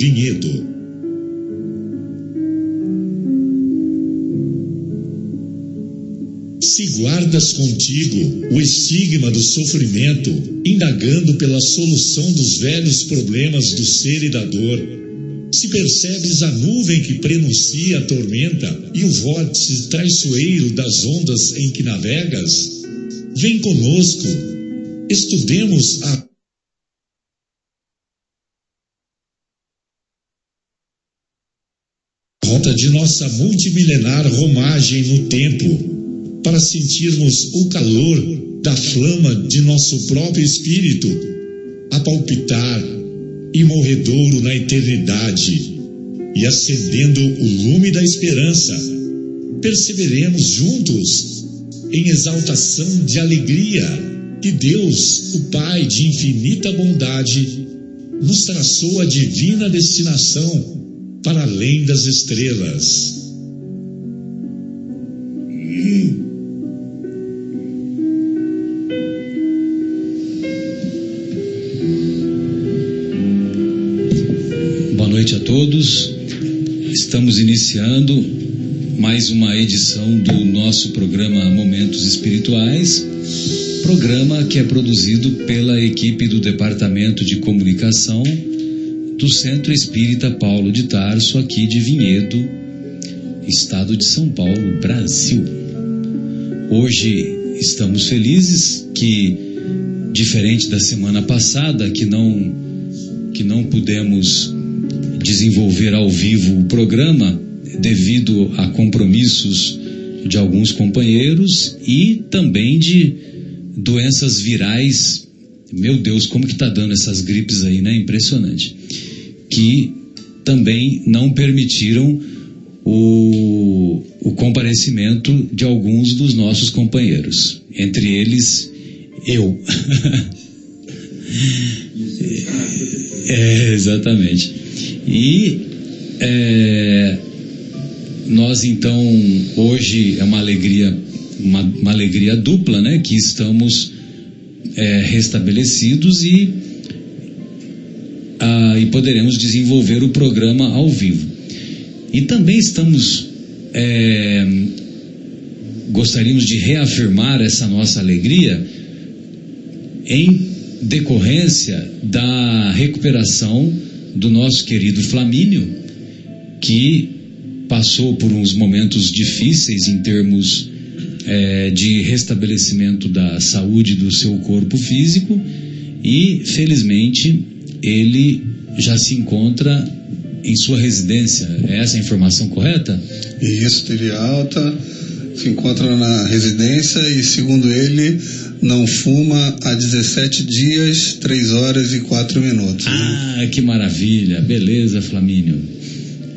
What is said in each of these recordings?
Vinhedo. Se guardas contigo o estigma do sofrimento, indagando pela solução dos velhos problemas do ser e da dor, se percebes a nuvem que prenuncia a tormenta e o vórtice traiçoeiro das ondas em que navegas, vem conosco, estudemos a de nossa multimilenar romagem no tempo, para sentirmos o calor da flama de nosso próprio espírito a palpitar e morredouro na eternidade, e acendendo o lume da esperança, perceberemos juntos em exaltação de alegria que Deus, o Pai de infinita bondade, nos traçou a divina destinação para além das estrelas. noite a todos. Estamos iniciando mais uma edição do nosso programa Momentos Espirituais, programa que é produzido pela equipe do Departamento de Comunicação do Centro Espírita Paulo de Tarso, aqui de Vinhedo, estado de São Paulo, Brasil. Hoje estamos felizes que, diferente da semana passada, que não que não pudemos desenvolver ao vivo o programa devido a compromissos de alguns companheiros e também de doenças virais. Meu Deus, como que tá dando essas gripes aí, né? Impressionante. Que também não permitiram o, o comparecimento de alguns dos nossos companheiros, entre eles eu. é, exatamente. E é, nós então hoje é uma alegria, uma, uma alegria dupla, né? Que estamos é, restabelecidos e, ah, e poderemos desenvolver o programa ao vivo. E também estamos é, gostaríamos de reafirmar essa nossa alegria em decorrência da recuperação do nosso querido Flamínio, que passou por uns momentos difíceis em termos é, de restabelecimento da saúde do seu corpo físico e, felizmente, ele já se encontra em sua residência. É essa a informação correta? Isso, teve alta, se encontra na residência e, segundo ele, não fuma há 17 dias, 3 horas e 4 minutos. Ah, que maravilha! Beleza, Flamínio.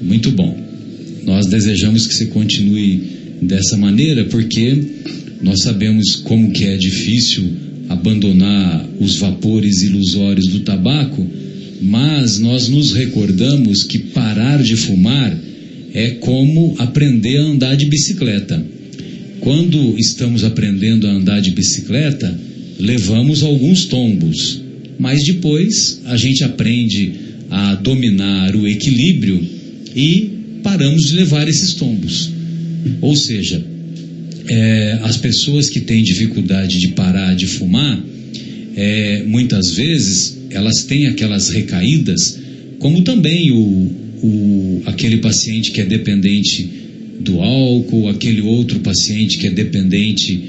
Muito bom. Nós desejamos que você continue dessa maneira, porque nós sabemos como que é difícil abandonar os vapores ilusórios do tabaco, mas nós nos recordamos que parar de fumar é como aprender a andar de bicicleta. Quando estamos aprendendo a andar de bicicleta, levamos alguns tombos, mas depois a gente aprende a dominar o equilíbrio e paramos de levar esses tombos. Ou seja, é, as pessoas que têm dificuldade de parar de fumar, é, muitas vezes elas têm aquelas recaídas, como também o, o, aquele paciente que é dependente do álcool, aquele outro paciente que é dependente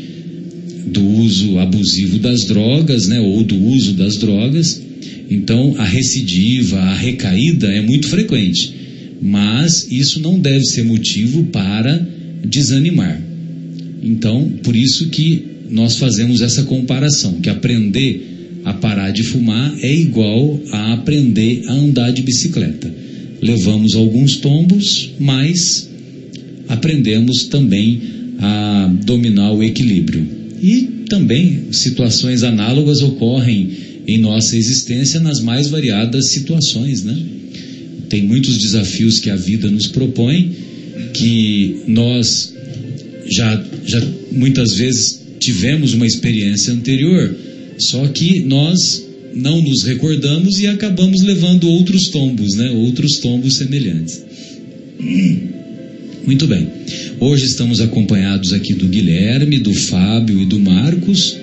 do uso abusivo das drogas, né, ou do uso das drogas. Então, a recidiva, a recaída é muito frequente, mas isso não deve ser motivo para desanimar. Então, por isso que nós fazemos essa comparação, que aprender a parar de fumar é igual a aprender a andar de bicicleta. Levamos alguns tombos, mas aprendemos também a dominar o equilíbrio. E também situações análogas ocorrem em nossa existência nas mais variadas situações, né? Tem muitos desafios que a vida nos propõe que nós já, já muitas vezes tivemos uma experiência anterior, só que nós não nos recordamos e acabamos levando outros tombos, né? Outros tombos semelhantes. Muito bem. Hoje estamos acompanhados aqui do Guilherme, do Fábio e do Marcos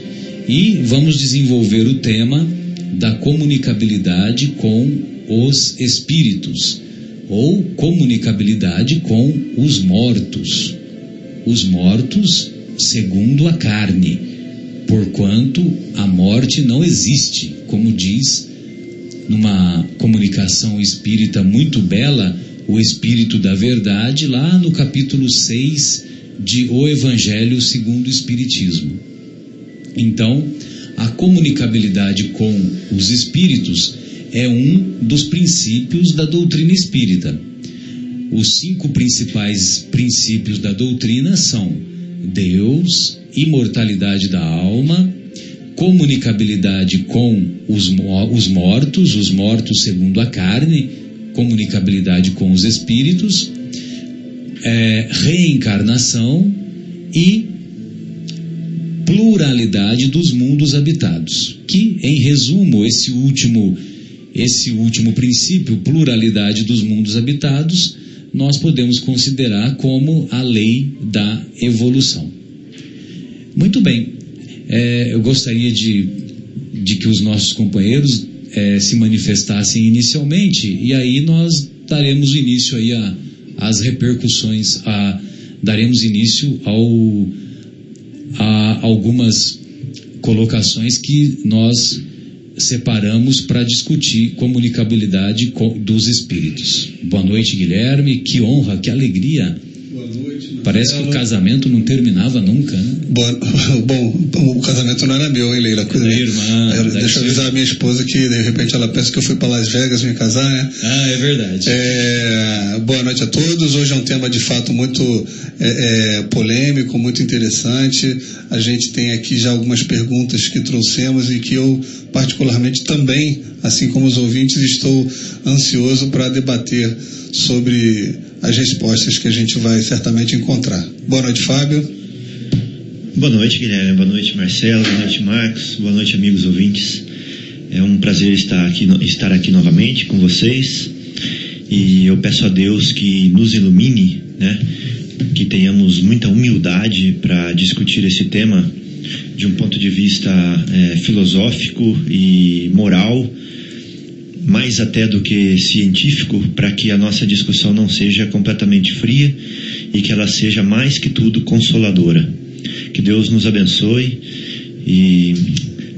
e vamos desenvolver o tema da comunicabilidade com os espíritos ou comunicabilidade com os mortos. Os mortos segundo a carne, porquanto a morte não existe, como diz numa comunicação espírita muito bela, o Espírito da Verdade, lá no capítulo 6 de O Evangelho segundo o Espiritismo. Então, a comunicabilidade com os espíritos é um dos princípios da doutrina espírita. Os cinco principais princípios da doutrina são Deus, imortalidade da alma, comunicabilidade com os, os mortos, os mortos segundo a carne, comunicabilidade com os espíritos, é, reencarnação e pluralidade dos mundos habitados. Que, em resumo, esse último, esse último princípio, pluralidade dos mundos habitados, nós podemos considerar como a lei da evolução. Muito bem, é, eu gostaria de, de que os nossos companheiros é, se manifestassem inicialmente e aí nós daremos início aí a, às repercussões, a, daremos início ao, a algumas colocações que nós separamos para discutir comunicabilidade dos espíritos. Boa noite, Guilherme. Que honra, que alegria. Boa noite. Parece que o casamento não terminava nunca, né? Bom, bom, o casamento não era meu, hein, Leila? Coisa minha irmã. Eu, deixa eu avisar a minha esposa que de repente ela pensa que eu fui para Las Vegas me casar, né? Ah, é verdade. É, boa noite a todos. Hoje é um tema de fato muito é, é, polêmico, muito interessante. A gente tem aqui já algumas perguntas que trouxemos e que eu, particularmente, também, assim como os ouvintes, estou ansioso para debater sobre as respostas que a gente vai certamente encontrar. Boa noite, Fábio. Boa noite, Guilherme. Boa noite, Marcelo. Boa noite, Marcos. Boa noite, amigos ouvintes. É um prazer estar aqui, estar aqui novamente com vocês. E eu peço a Deus que nos ilumine, né? que tenhamos muita humildade para discutir esse tema de um ponto de vista é, filosófico e moral mais até do que científico, para que a nossa discussão não seja completamente fria e que ela seja mais que tudo consoladora. Que Deus nos abençoe e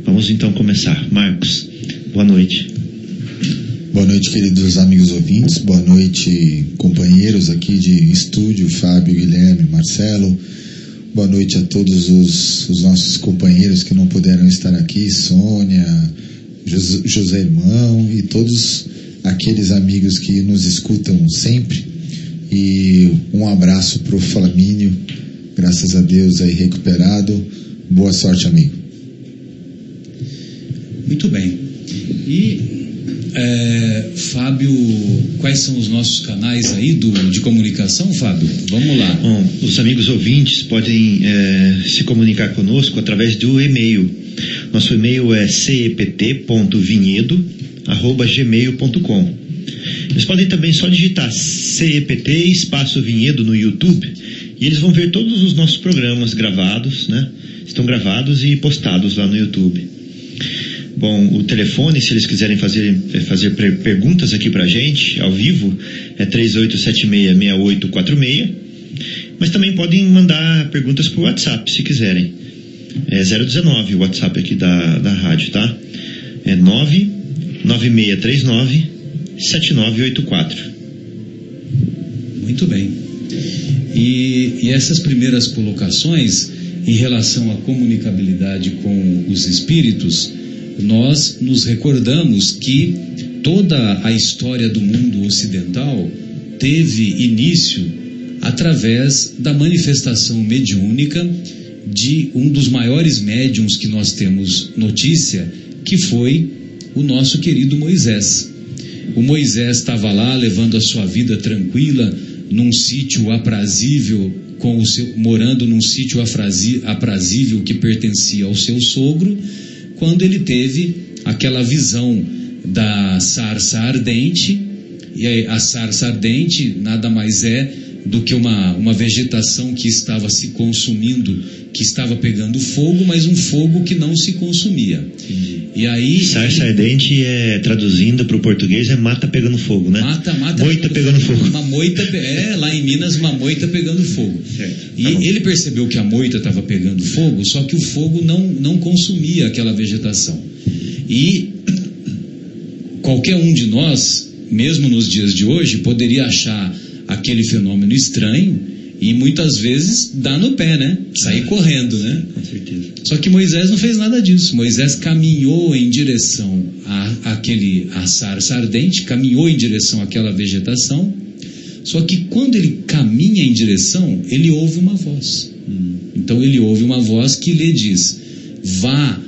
vamos então começar. Marcos, boa noite. Boa noite, queridos amigos ouvintes. Boa noite, companheiros aqui de estúdio, Fábio, Guilherme, Marcelo. Boa noite a todos os, os nossos companheiros que não puderam estar aqui, Sônia, José Irmão e todos aqueles amigos que nos escutam sempre. E um abraço para o Flamínio, graças a Deus aí recuperado. Boa sorte, amigo. Muito bem. E é, Fábio, quais são os nossos canais aí do, de comunicação, Fábio? Vamos lá. Bom, os amigos ouvintes podem é, se comunicar conosco através do e-mail. Nosso e-mail é cept.vinhedo@gmail.com. Eles podem também só digitar CEPT espaço vinhedo no YouTube e eles vão ver todos os nossos programas gravados, né? Estão gravados e postados lá no YouTube. Bom, o telefone, se eles quiserem fazer, fazer perguntas aqui pra gente, ao vivo, é 3876-6846. Mas também podem mandar perguntas por WhatsApp, se quiserem. É 019 o WhatsApp aqui da, da rádio, tá? É 99639 7984. Muito bem. E, e essas primeiras colocações em relação à comunicabilidade com os espíritos, nós nos recordamos que toda a história do mundo ocidental teve início através da manifestação mediúnica de um dos maiores médiums que nós temos notícia, que foi o nosso querido Moisés. O Moisés estava lá levando a sua vida tranquila num sítio aprazível, com o seu, morando num sítio aprazível que pertencia ao seu sogro, quando ele teve aquela visão da sarça ardente, e a sarça ardente nada mais é do que uma, uma vegetação que estava se consumindo, que estava pegando fogo, mas um fogo que não se consumia. E aí. Sarça ardente é traduzindo para o português é mata pegando fogo, né? Mata, mata. Moita pegando fogo. Uma moita, é, lá em Minas, uma moita pegando fogo. Certo, E tá ele percebeu que a moita estava pegando fogo, só que o fogo não, não consumia aquela vegetação. E qualquer um de nós, mesmo nos dias de hoje, poderia achar aquele fenômeno estranho e muitas vezes dar no pé, né? Sair correndo, né? Com certeza. Só que Moisés não fez nada disso. Moisés caminhou em direção a aquele a sarça ardente, caminhou em direção àquela vegetação. Só que quando ele caminha em direção, ele ouve uma voz. Então ele ouve uma voz que lhe diz: vá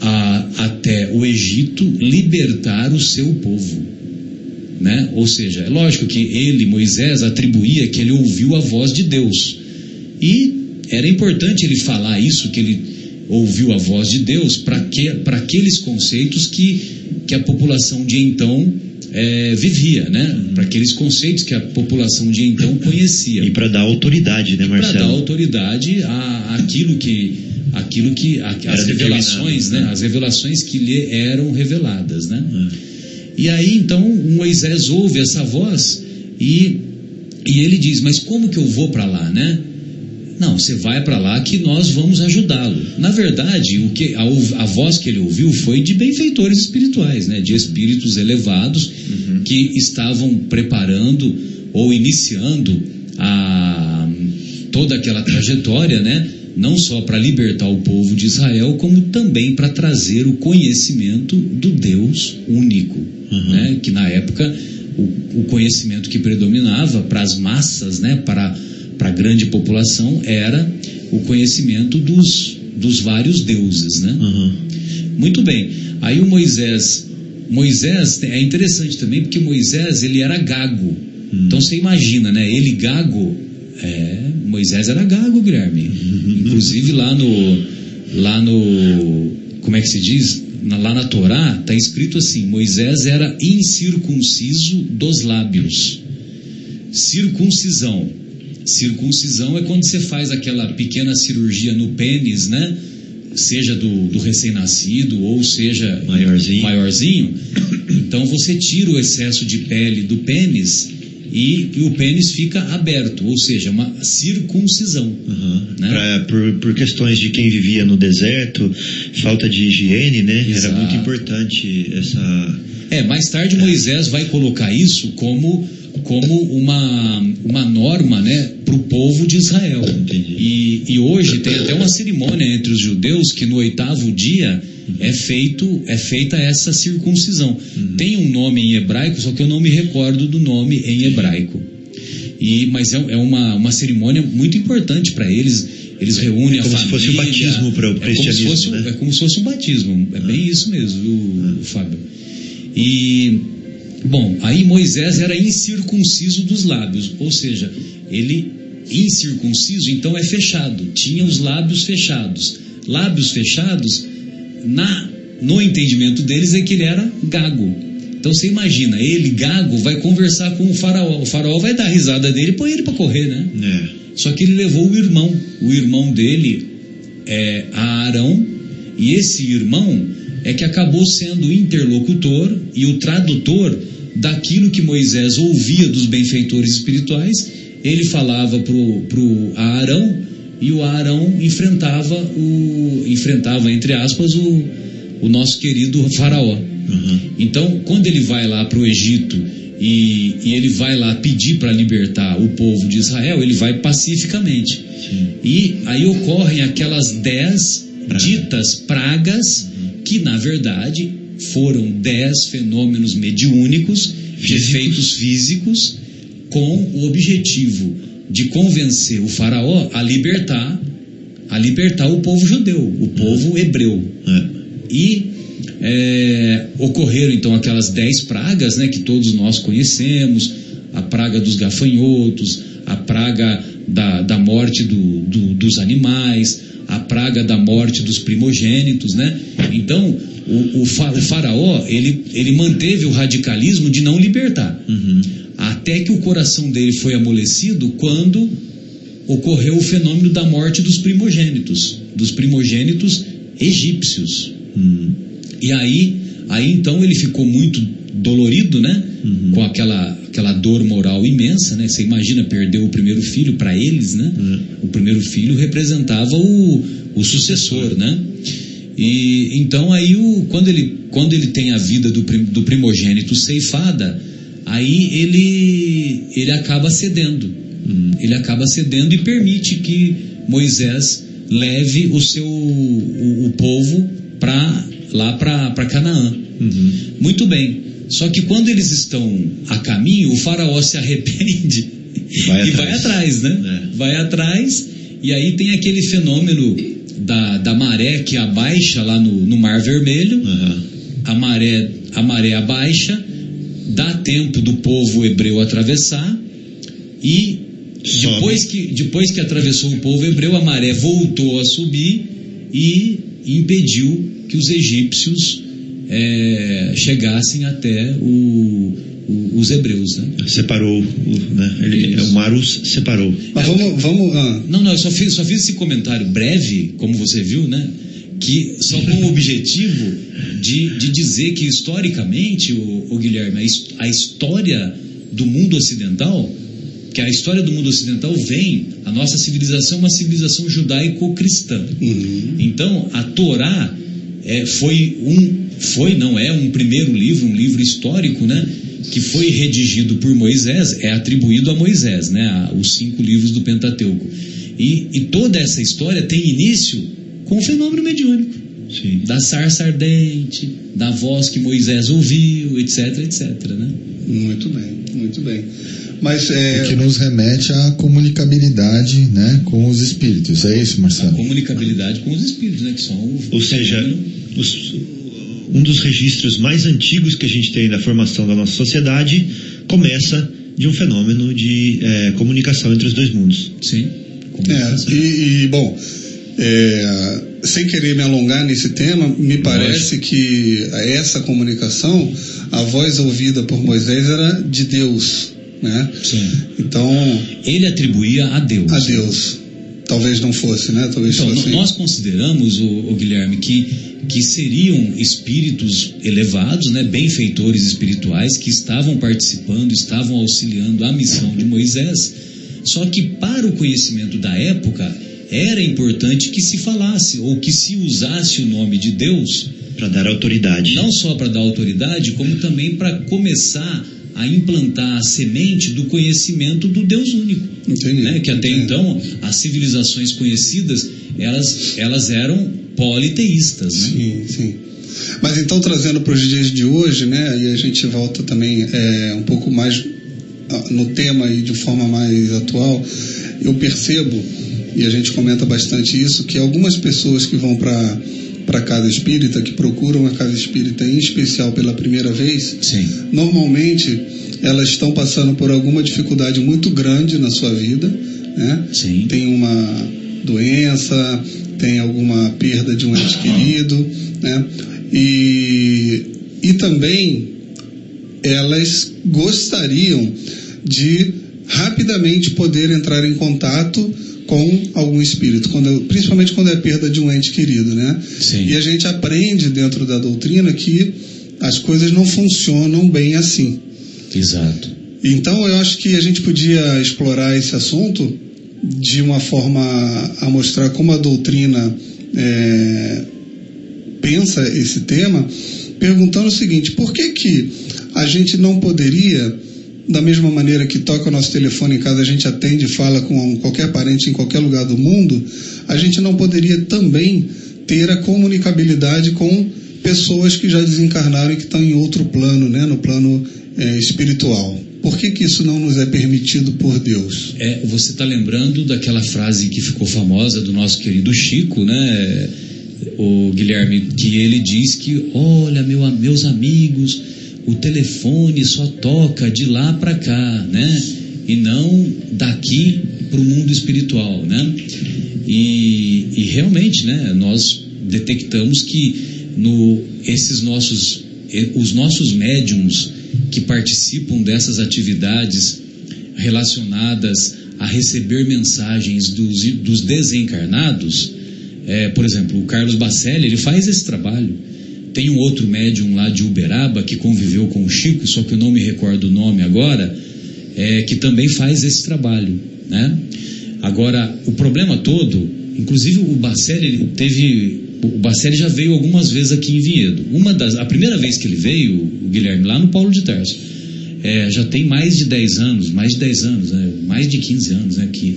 a- até o Egito libertar o seu povo. Né? Ou seja, é lógico que ele, Moisés, atribuía que ele ouviu a voz de Deus. E era importante ele falar isso, que ele ouviu a voz de Deus, para que, para aqueles conceitos que, que a população de então eh, vivia, né? para aqueles conceitos que a população de então conhecia E para dar autoridade, né, para dar Marcelo? autoridade a aquilo que aquilo que a- as revelações, determinado, né? As revelações que lhe eram reveladas, né? É. E aí então Moisés ouve essa voz e e ele diz: "Mas como que eu vou para lá, né?" Não, você vai para lá que nós vamos ajudá-lo. Na verdade, o que a, a voz que ele ouviu foi de benfeitores espirituais, né? De espíritos elevados que estavam preparando ou iniciando a toda aquela trajetória, né? Não só para libertar o povo de Israel, como também para trazer o conhecimento do Deus único, né? Que na época o, o conhecimento que predominava para as massas, né? Para para a grande população era o conhecimento dos, dos vários deuses, né? Uhum. Muito bem. Aí o Moisés, Moisés é interessante também porque Moisés ele era gago. Então você imagina, né? Ele gago, é, Moisés era gago, Guilherme. Inclusive lá no, lá no, como é que se diz? Lá na Torá está escrito assim: Moisés era incircunciso dos lábios. Circuncisão. Circuncisão é quando você faz aquela pequena cirurgia no pênis, né? Seja do, do recém-nascido ou seja Maiorzinho. maiorzinho. Então você tira o excesso de pele do pênis e, e o pênis fica aberto, ou seja, uma circuncisão. Uhum. Né? Pra- por, por questões de quem vivia no deserto, falta de higiene, né? Era Exato. muito importante essa. É, mais tarde Moisés vai colocar isso como, como uma, uma norma né, para o povo de Israel. E, e hoje tem até uma cerimônia entre os judeus que no oitavo dia é, feito, é feita essa circuncisão. Tem um nome em hebraico, só que eu não me recordo do nome em hebraico. E, mas é, é uma, uma cerimônia muito importante para eles. Eles reúnem É a como se família. fosse o batismo para o é como se cristianismo, fosse, né? é como se fosse um batismo. É bem isso mesmo, viu, Fábio. E, bom, aí Moisés era incircunciso dos lábios, ou seja, ele incircunciso, então é fechado, tinha os lábios fechados. Lábios fechados, na, no entendimento deles, é que ele era gago. Então você imagina, ele, gago, vai conversar com o faraó. O faraó vai dar risada dele e põe ele para correr, né? É. Só que ele levou o irmão. O irmão dele é Arão, e esse irmão é que acabou sendo o interlocutor e o tradutor daquilo que Moisés ouvia dos benfeitores espirituais. Ele falava pro, pro Arão e o Arão enfrentava o enfrentava entre aspas o, o nosso querido faraó. Uhum. Então, quando ele vai lá para o Egito e, e ele vai lá pedir para libertar o povo de Israel, ele vai pacificamente. E aí ocorrem aquelas dez ditas pragas que, na verdade, foram dez fenômenos mediúnicos, de efeitos físicos, com o objetivo de convencer o faraó a libertar, a libertar o povo judeu, o povo hebreu. É. E é, ocorreram então aquelas dez pragas né, que todos nós conhecemos: a praga dos gafanhotos, a praga da, da morte do- do- dos animais, a praga da morte dos primogênitos. Né? Então, o, o, fa, o, faraó, ele, ele manteve o radicalismo de não libertar. Uhum. Até que o coração dele foi amolecido quando ocorreu o fenômeno da morte dos primogênitos, dos primogênitos egípcios. Uhum. E aí, aí então ele ficou muito dolorido, né? Uhum. Com aquela, aquela dor moral imensa, né? Você imagina perder o primeiro filho para eles, né? Uhum. O primeiro filho representava o, o sucessor, né? E então aí o, quando ele quando ele tem a vida do, prim, do primogênito ceifada, aí ele ele acaba cedendo. Ele acaba cedendo e permite que Moisés leve o seu o, o povo para lá para Canaã. Uhum. Muito bem. Só que quando eles estão a caminho, o faraó se arrepende Vai e vai atrás, né? É. Vai atrás e aí tem aquele fenômeno da, da maré que abaixa lá no, no Mar Vermelho. Uhum. A maré, a maré abaixa, dá tempo do povo hebreu atravessar e depois que, depois que atravessou o povo hebreu, a maré voltou a subir e impediu que os egípcios eh, chegassem até o- o- os hebreus. Né? Separou, o, né? Ele, o mar os separou. Mas vamos, vamos ah, Não, não, eu só fiz, só fiz esse comentário breve, como você viu, né? Que só com o objetivo de, de dizer que historicamente, o, o Guilherme, a, a história do mundo ocidental, que a história do mundo ocidental vem, a nossa civilização é uma civilização judaico-cristã. uhum. Então, a Torá é, foi um, foi, não é um primeiro livro, um livro histórico, né? Que foi redigido por Moisés, é atribuído a Moisés, né? a- os cinco livros do Pentateuco. E, e toda essa história tem início com o fenômeno mediúnico. Sim. Da sarça ardente, da voz que Moisés ouviu, etc, etc, né? Muito bem, muito bem. Mas é, O que nos remete à comunicabilidade né, com os espíritos. É isso, A Marcelo? comunicabilidade com os espíritos, né? Que são o Ou seja, os- um dos registros mais antigos que a gente tem da formação da nossa sociedade começa de um fenômeno de eh, comunicação entre os dois mundos. Sim. É, e, e, bom, é, sem querer me alongar nesse tema, me parece que essa comunicação, a voz ouvida por Moisés era de Deus, né? Sim. Então, Ele atribuía a Deus. a Deus. Talvez não fosse, né? Talvez Então, fosse. nós consideramos, o, o Guilherme, que, que seriam espíritos elevados, né, benfeitores espirituais, que estavam participando, estavam auxiliando a missão de Moisés. Só que para o conhecimento da época, era importante que se falasse, ou que se usasse o nome de Deus, Para dar autoridade. não só para dar autoridade, como também para começar a implantar a semente do conhecimento do Deus único Entendi. né? que até Entendi. então as civilizações conhecidas elas, elas eram politeístas. Né? Sim, sim. Mas então, trazendo para os dias de hoje, né, e a gente volta também é, um pouco mais ah, no tema e de forma mais atual, eu percebo, e a gente comenta bastante isso, que algumas pessoas que vão para para a casa espírita, que procuram a casa espírita em especial pela primeira vez, Sim. normalmente elas estão passando por alguma dificuldade muito grande na sua vida, né? Sim. Tem uma doença, tem alguma perda de um ente querido, né? E, e também elas gostariam de rapidamente poder entrar em contato com algum espírito, quando, principalmente quando é perda de um ente querido, né? Sim. E a gente aprende dentro da doutrina que as coisas não funcionam bem assim. Exato. Então eu acho que a gente podia explorar esse assunto de uma forma a mostrar como a doutrina é, pensa esse tema, perguntando o seguinte: por que que a gente não poderia, da mesma maneira que toca o nosso telefone em casa, a gente atende e fala com qualquer parente em qualquer lugar do mundo, a gente não poderia também ter a comunicabilidade com pessoas que já desencarnaram e que estão em outro plano, né, no plano é, espiritual. Por que, que isso não nos é permitido por Deus? É, você está lembrando daquela frase que ficou famosa do nosso querido Chico, né? O Guilherme, que ele diz que, olha, meu, meus amigos, o telefone só toca de lá para cá, né? E não daqui para o mundo espiritual, né? E, e realmente, né? Nós detectamos que no esses nossos os nossos médiums que participam dessas atividades relacionadas a receber mensagens dos, dos desencarnados, é, por exemplo, o Carlos Bacelli, ele faz esse trabalho. Tem um outro médium lá de Uberaba que conviveu com o Chico, só que eu não me recordo o nome agora, é, que também faz esse trabalho, né? Agora, o problema todo, inclusive o Bacelli teve o Bacelli já veio algumas vezes aqui em Vinhedo. Uma das, a primeira vez que ele veio, o Guilherme, lá no Paulo de Tarso, é, já tem mais de 10 anos, mais de 10 anos, né, mais de 15 anos né, que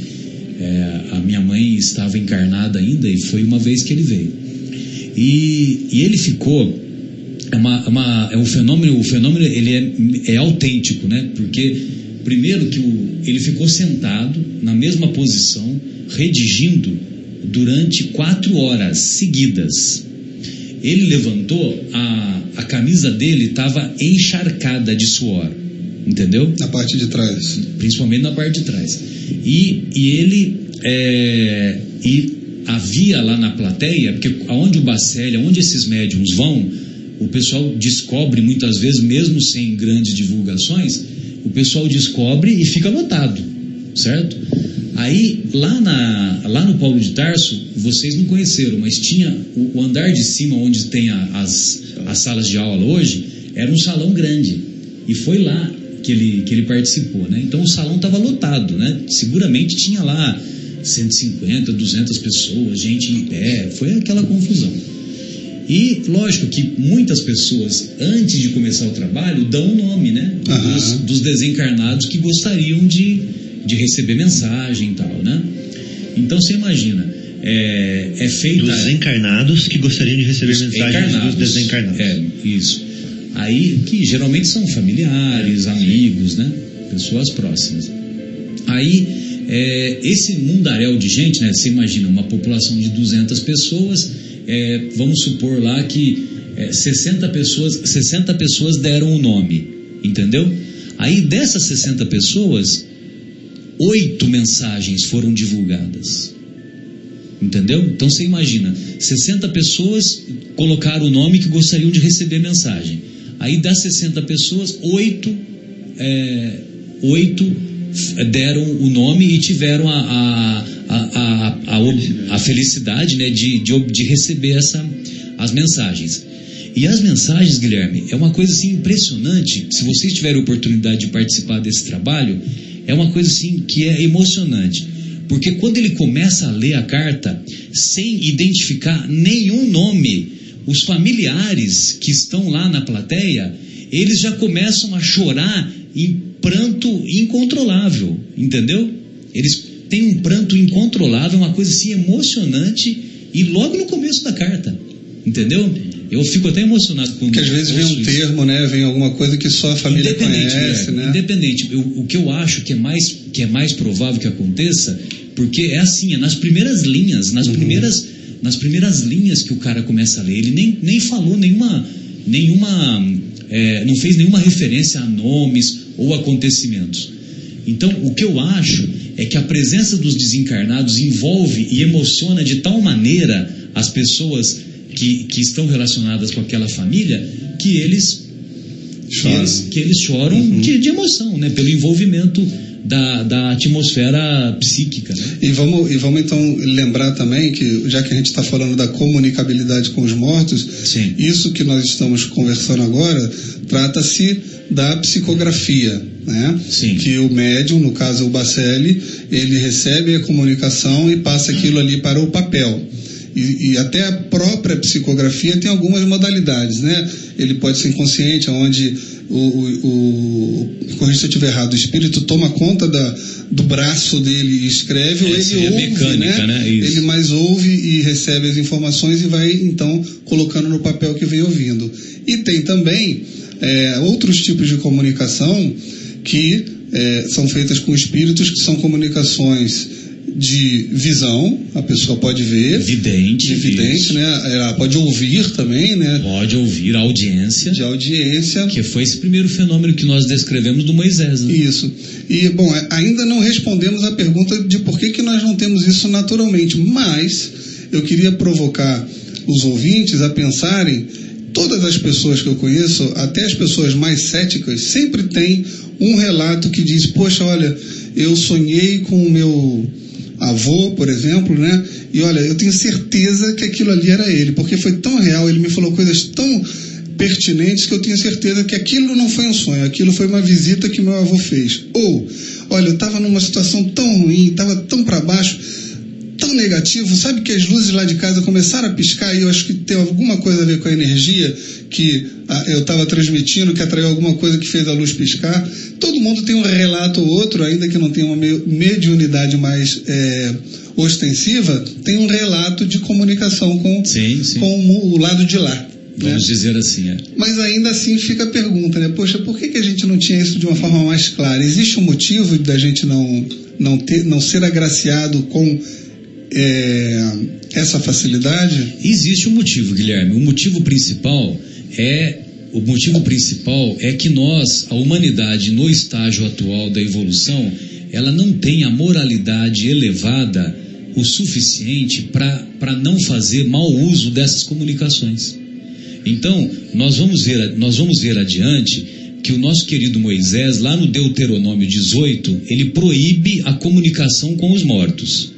é, a minha mãe estava encarnada ainda e foi uma vez que ele veio. E, e ele ficou, é, uma, uma, é um fenômeno, o fenômeno ele é, é autêntico, né? Porque primeiro que o, ele ficou sentado na mesma posição, redigindo durante quatro horas seguidas. Ele levantou, a, a camisa dele estava encharcada de suor, entendeu? Na parte de trás. Principalmente na parte de trás. E, e ele. É, e havia lá na plateia, porque aonde o Bacelli, aonde esses médiums vão, o pessoal descobre muitas vezes, mesmo sem grandes divulgações, o pessoal descobre e fica lotado, certo? Aí, lá, na, lá no Paulo de Tarso, vocês não conheceram, mas tinha o, o andar de cima, onde tem a, as, as salas de aula hoje, era um salão grande. E foi lá que ele, que ele participou, né? Então o salão estava lotado, né? Seguramente tinha lá 150, 200 pessoas, gente em pé, foi aquela confusão. E lógico que muitas pessoas, antes de começar o trabalho, dão o nome, né? Dos, dos desencarnados que gostariam de, de receber mensagem e tal, né? Então você imagina, é, é feita. Dos encarnados que gostariam de receber mensagens encarnados. dos desencarnados. É, isso. Aí, que geralmente são familiares, amigos, né? Pessoas próximas. Aí, é, esse mundaréu de gente, né? Você imagina uma população de 200 pessoas, é, vamos supor lá que é, 60, pessoas, 60 pessoas deram o nome, entendeu? Aí, dessas 60 pessoas, oito mensagens foram divulgadas. Entendeu? Então você imagina, 60 pessoas colocaram o nome que gostariam de receber mensagem. Aí das 60 pessoas, oito, é, oito f- deram o nome e tiveram a, a, a, a, a, felicidade né, de, de, de receber essa, as mensagens. E as mensagens, Guilherme, é uma coisa assim impressionante. Se vocês tiverem oportunidade de participar desse trabalho, é uma coisa assim que é emocionante. Porque quando ele começa a ler a carta sem identificar nenhum nome, os familiares que estão lá na plateia, eles já começam a chorar em pranto incontrolável, entendeu? Eles têm um pranto incontrolável, uma coisa assim emocionante, e logo no começo da carta, entendeu? Eu fico até emocionado quando Porque às vezes vem um isso. termo, né? Vem alguma coisa que só a família Independente, conhece, Guilherme, né? Independente. Eu- o que eu acho que é, mais, que é mais provável que aconteça, porque é assim, é nas primeiras linhas, nas Uhum. primeiras nas primeiras linhas que o cara começa a ler. Ele nem, nem falou nenhuma. nenhuma é, não fez nenhuma referência a nomes ou acontecimentos. Então, o que eu acho é que a presença dos desencarnados envolve e emociona de tal maneira as pessoas que, que estão relacionadas com aquela família que eles que Choram. eles, que eles choram de, de emoção, né? Pelo envolvimento da, da atmosfera psíquica. Né? E vamos, e vamos então lembrar também que, já que a gente está falando da comunicabilidade com os mortos, Sim. isso que nós estamos conversando agora trata-se da psicografia, né? Sim. Que o médium, no caso o Bacelli, ele recebe a comunicação e passa aquilo ali para o papel. E, e até a própria psicografia tem algumas modalidades, né? Ele pode ser inconsciente, onde o, o, o corrija se eu estiver errado, o espírito toma conta da, do braço dele e escreve, ou É, ele seria ouve, mecânica, né? Isso. Ele mais ouve e recebe as informações e vai então colocando no papel que vem ouvindo. E tem também é, outros tipos de comunicação que é, são feitas com espíritos, que são comunicações de visão, a pessoa pode ver, vidente, isso. né? Ela pode ouvir também, né? Pode ouvir a audiência, De audiência. que foi esse primeiro fenômeno que nós descrevemos do Moisés. Né? Isso. E, bom, é, ainda não respondemos a pergunta de por que, que nós não temos isso naturalmente, mas eu queria provocar os ouvintes a pensarem, todas as pessoas que eu conheço, até as pessoas mais céticas, sempre tem um relato que diz: Poxa, olha, eu sonhei com o meu avô, por exemplo, né? E olha, eu tenho certeza que aquilo ali era ele, porque foi tão real, ele me falou coisas tão pertinentes que eu tenho certeza que aquilo não foi um sonho, aquilo foi uma visita que meu avô fez. Ou, olha, eu estava numa situação tão ruim, estava tão para baixo, tão negativo, sabe que as luzes lá de casa começaram a piscar e eu acho que tem alguma coisa a ver com a energia que ah, eu estava transmitindo, que atraiu alguma coisa que fez a luz piscar. Todo mundo tem um relato ou outro, ainda que não tenha uma mediunidade mais é, ostensiva, tem um relato de comunicação com, Sim, sim. com o lado de lá. Vamos dizer assim, é. Mas ainda assim fica a pergunta, né? Poxa, por que, que a gente não tinha isso de uma forma mais clara? Existe um motivo da gente não, não, ter, não ser agraciado com é, essa facilidade? Existe um motivo, Guilherme. O motivo principal é o motivo principal é que nós, a humanidade, no estágio atual da evolução, ela não tem a moralidade elevada o suficiente para não fazer mau uso dessas comunicações. Então, nós vamos, ver, nós vamos ver adiante que o nosso querido Moisés, lá no Deuteronômio 18, ele proíbe a comunicação com os mortos.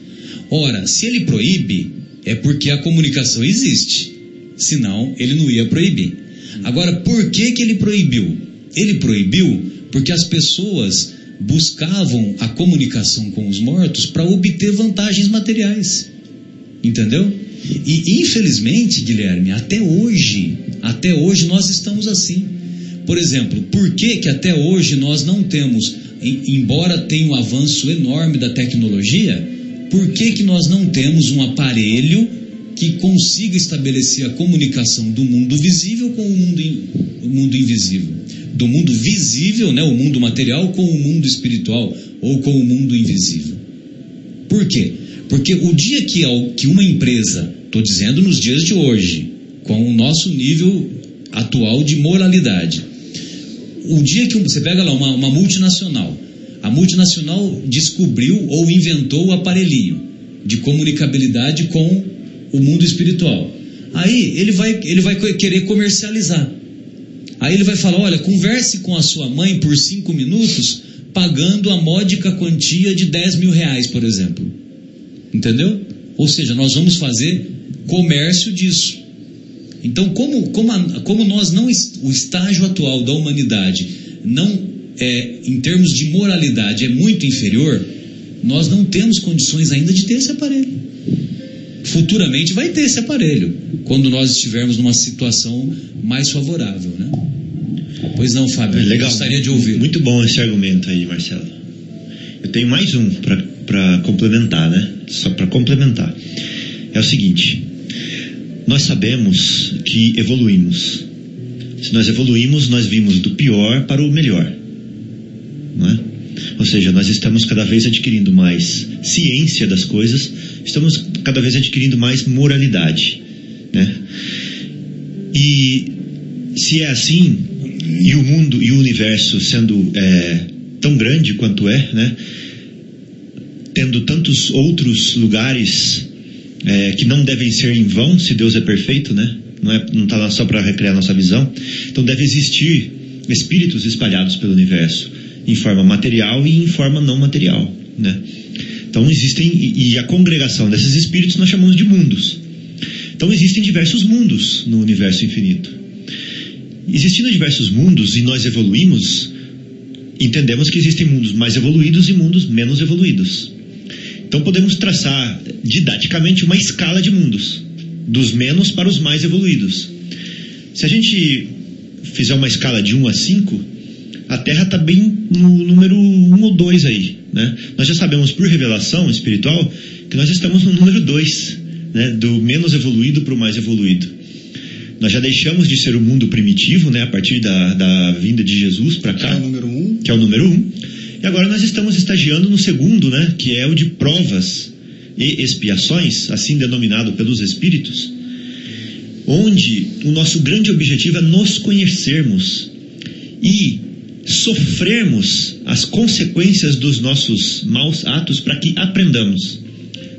Ora, se ele proíbe, é porque a comunicação existe. Senão, ele não ia proibir. Agora, por que, que ele proibiu? Ele proibiu porque as pessoas buscavam a comunicação com os mortos para obter vantagens materiais. Entendeu? E infelizmente, Guilherme, até hoje, até hoje nós estamos assim. Por exemplo, por que, que até hoje nós não temos, embora tenha um avanço enorme da tecnologia, por que, que nós não temos um aparelho que consiga estabelecer a comunicação do mundo visível com o mundo, o mundo invisível? Do mundo visível, né, o mundo material, com o mundo espiritual ou com o mundo invisível. Por quê? Porque o dia que, que uma empresa, estou dizendo nos dias de hoje, com o nosso nível atual de moralidade, o dia que você pega lá uma, uma multinacional, a multinacional descobriu ou inventou o aparelhinho de comunicabilidade com o mundo espiritual. Aí ele vai, ele vai querer comercializar. Aí ele vai falar: olha, converse com a sua mãe por cinco minutos, pagando a módica quantia de 10 mil reais, por exemplo. Entendeu? Ou seja, nós vamos fazer comércio disso. Então, como, como, a, como nós não. O estágio atual da humanidade não é, em termos de moralidade, é muito inferior, nós não temos condições ainda de ter esse aparelho. Futuramente vai ter esse aparelho, quando nós estivermos numa situação mais favorável, né? Pois não, Fábio, é legal. gostaria de ouvir. Muito bom esse argumento aí, Marcelo. Eu tenho mais um para complementar, né? Só para complementar. É o seguinte: nós sabemos que evoluímos. Se nós evoluímos, nós vimos do pior para o melhor. Não é? Ou seja, nós estamos cada vez adquirindo mais ciência das coisas, estamos cada vez adquirindo mais moralidade. Né? E se é assim, e o mundo e o universo sendo é, tão grande quanto é, né? tendo tantos outros lugares é, que não devem ser em vão, se Deus é perfeito, né? não está não tá lá só para recriar nossa visão, então deve existir espíritos espalhados pelo universo em forma material e em forma não material. Né? Então existem, e a congregação desses espíritos nós chamamos de mundos. Então existem diversos mundos no universo infinito. Existindo diversos mundos e nós evoluímos, entendemos que existem mundos mais evoluídos e mundos menos evoluídos. Então podemos traçar didaticamente uma escala de mundos, dos menos para os mais evoluídos. Se a gente fizer uma escala de 1 a 5, a Terra está bem no número 1 ou 2 aí. Né? Nós já sabemos por revelação espiritual que nós estamos no número 2, né? do menos evoluído para o mais evoluído. Nós já deixamos de ser o mundo primitivo, né? a partir da, da vinda de Jesus para cá. Que é o número 1. Um. Que é o número 1. Um. E agora nós estamos estagiando no segundo, né? que é o de provas e expiações, assim denominado pelos Espíritos, onde o nosso grande objetivo é nos conhecermos e sofrermos as consequências dos nossos maus atos para que aprendamos.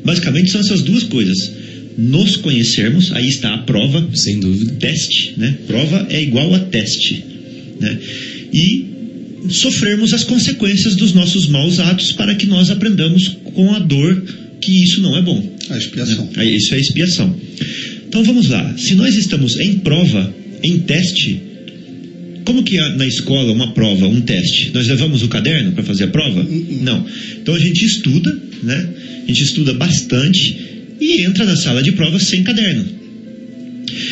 Basicamente são essas duas coisas: nos conhecermos, aí está a prova, Sem dúvida. teste, né? Prova é igual a teste, né? E sofrermos as consequências dos nossos maus atos para que nós aprendamos com a dor que isso não é bom. A expiação. Aí Isso é expiação. Então vamos lá. Se nós estamos em prova, em teste, como que na escola uma prova, um teste? Nós levamos o caderno para fazer a prova? Não. Então a gente estuda, né? A gente estuda bastante e entra na sala de prova sem caderno.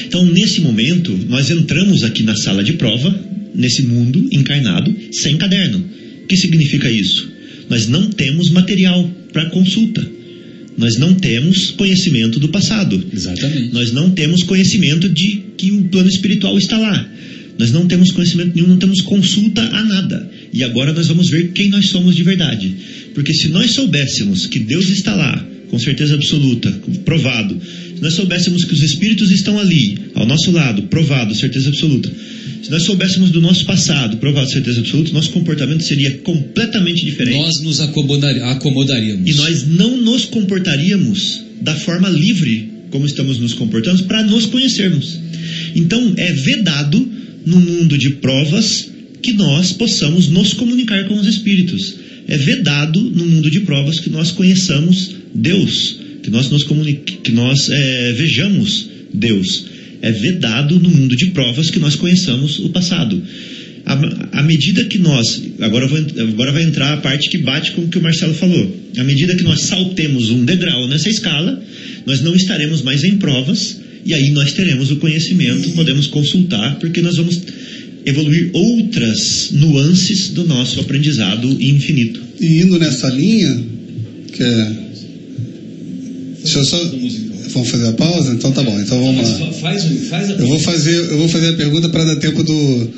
Então nesse momento nós entramos aqui na sala de prova, nesse mundo encarnado, sem caderno. O que significa isso? Nós não temos material para consulta. Nós não temos conhecimento do passado. Exatamente. Nós não temos conhecimento de que o plano espiritual está lá. Nós não temos conhecimento nenhum, não temos consulta a nada. E agora nós vamos ver quem nós somos de verdade. Porque se nós soubéssemos que Deus está lá, com certeza absoluta, provado, se nós soubéssemos que os espíritos estão ali, ao nosso lado, provado, certeza absoluta, se nós soubéssemos do nosso passado, provado, certeza absoluta, nosso comportamento seria completamente diferente. Nós nos acomodar- acomodaríamos. E nós não nos comportaríamos da forma livre como estamos nos comportando para nos conhecermos. Então é vedado no mundo de provas que nós possamos nos comunicar com os espíritos. É vedado no mundo de provas que nós conheçamos Deus, que nós nos comunique, que nós eh, vejamos Deus. É vedado no mundo de provas que nós conheçamos o passado. À medida que nós, agora, vou agora vai entrar a parte que bate com o que o Marcelo falou. À medida que nós saltemos um degrau nessa escala, nós não estaremos mais em provas e aí nós teremos o conhecimento, podemos consultar, porque nós vamos evoluir outras nuances do nosso aprendizado infinito. E indo nessa linha, que é. Deixa eu só. Vamos fazer a pausa? Então tá bom, então vamos lá. Faz, faz, a, Eu vou fazer, eu vou fazer a pergunta para dar tempo do.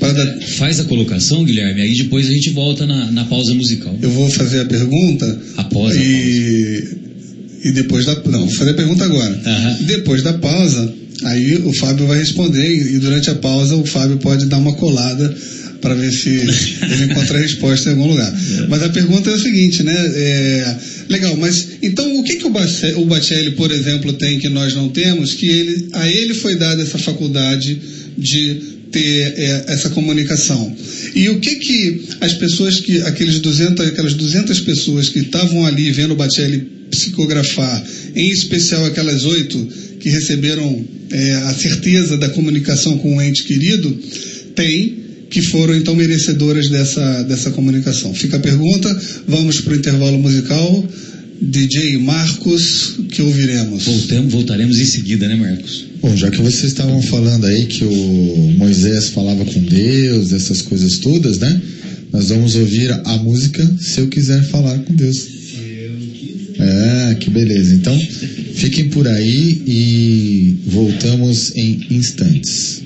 Para dar, faz a colocação, Guilherme, aí depois a gente volta na, na pausa musical. eu vou fazer a pergunta. Após a e, e depois da. Não, vou fazer a pergunta agora. Aham. Depois da pausa, aí o Fábio vai responder e durante a pausa o Fábio pode dar uma colada para ver se ele encontra a resposta em algum lugar. Mas a pergunta é o seguinte, né? É, legal, mas então o que, que o Bace- o Batelli, por exemplo, tem que nós não temos, que ele, a ele foi dada essa faculdade de ter é, essa comunicação. E o que que as pessoas que aqueles 200, aquelas 200 pessoas que estavam ali vendo o Batelli psicografar, em especial aquelas oito que receberam é, a certeza da comunicação com o ente querido, têm que foram então merecedoras dessa, dessa comunicação. Fica a pergunta, vamos para o intervalo musical. DJ Marcos, que ouviremos. Voltamos, voltaremos em seguida, né, Marcos? Bom, já que vocês estavam falando aí que o Moisés falava com Deus, essas coisas todas, né? Nós vamos ouvir a música Se Eu Quiser Falar com Deus. É, que beleza. Então, fiquem por aí e voltamos em instantes.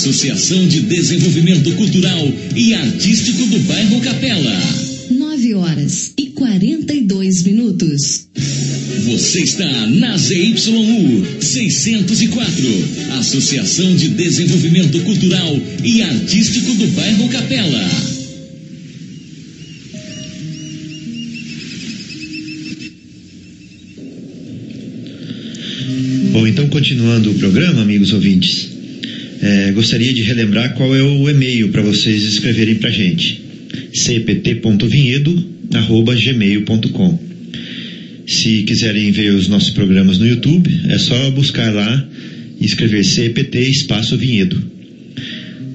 Associação de Desenvolvimento Cultural e Artístico do Bairro Capela. 9 horas e 42 minutos. Você está na ZYU 604, Associação de Desenvolvimento Cultural e Artístico do Bairro Capela. Bom, então continuando o programa, amigos ouvintes, é, gostaria de relembrar qual é o e-mail para vocês escreverem para a gente: cpt.vinhedo@gmail.com. Se quiserem ver os nossos programas no YouTube, é só buscar lá e escrever CPT espaço Vinhedo.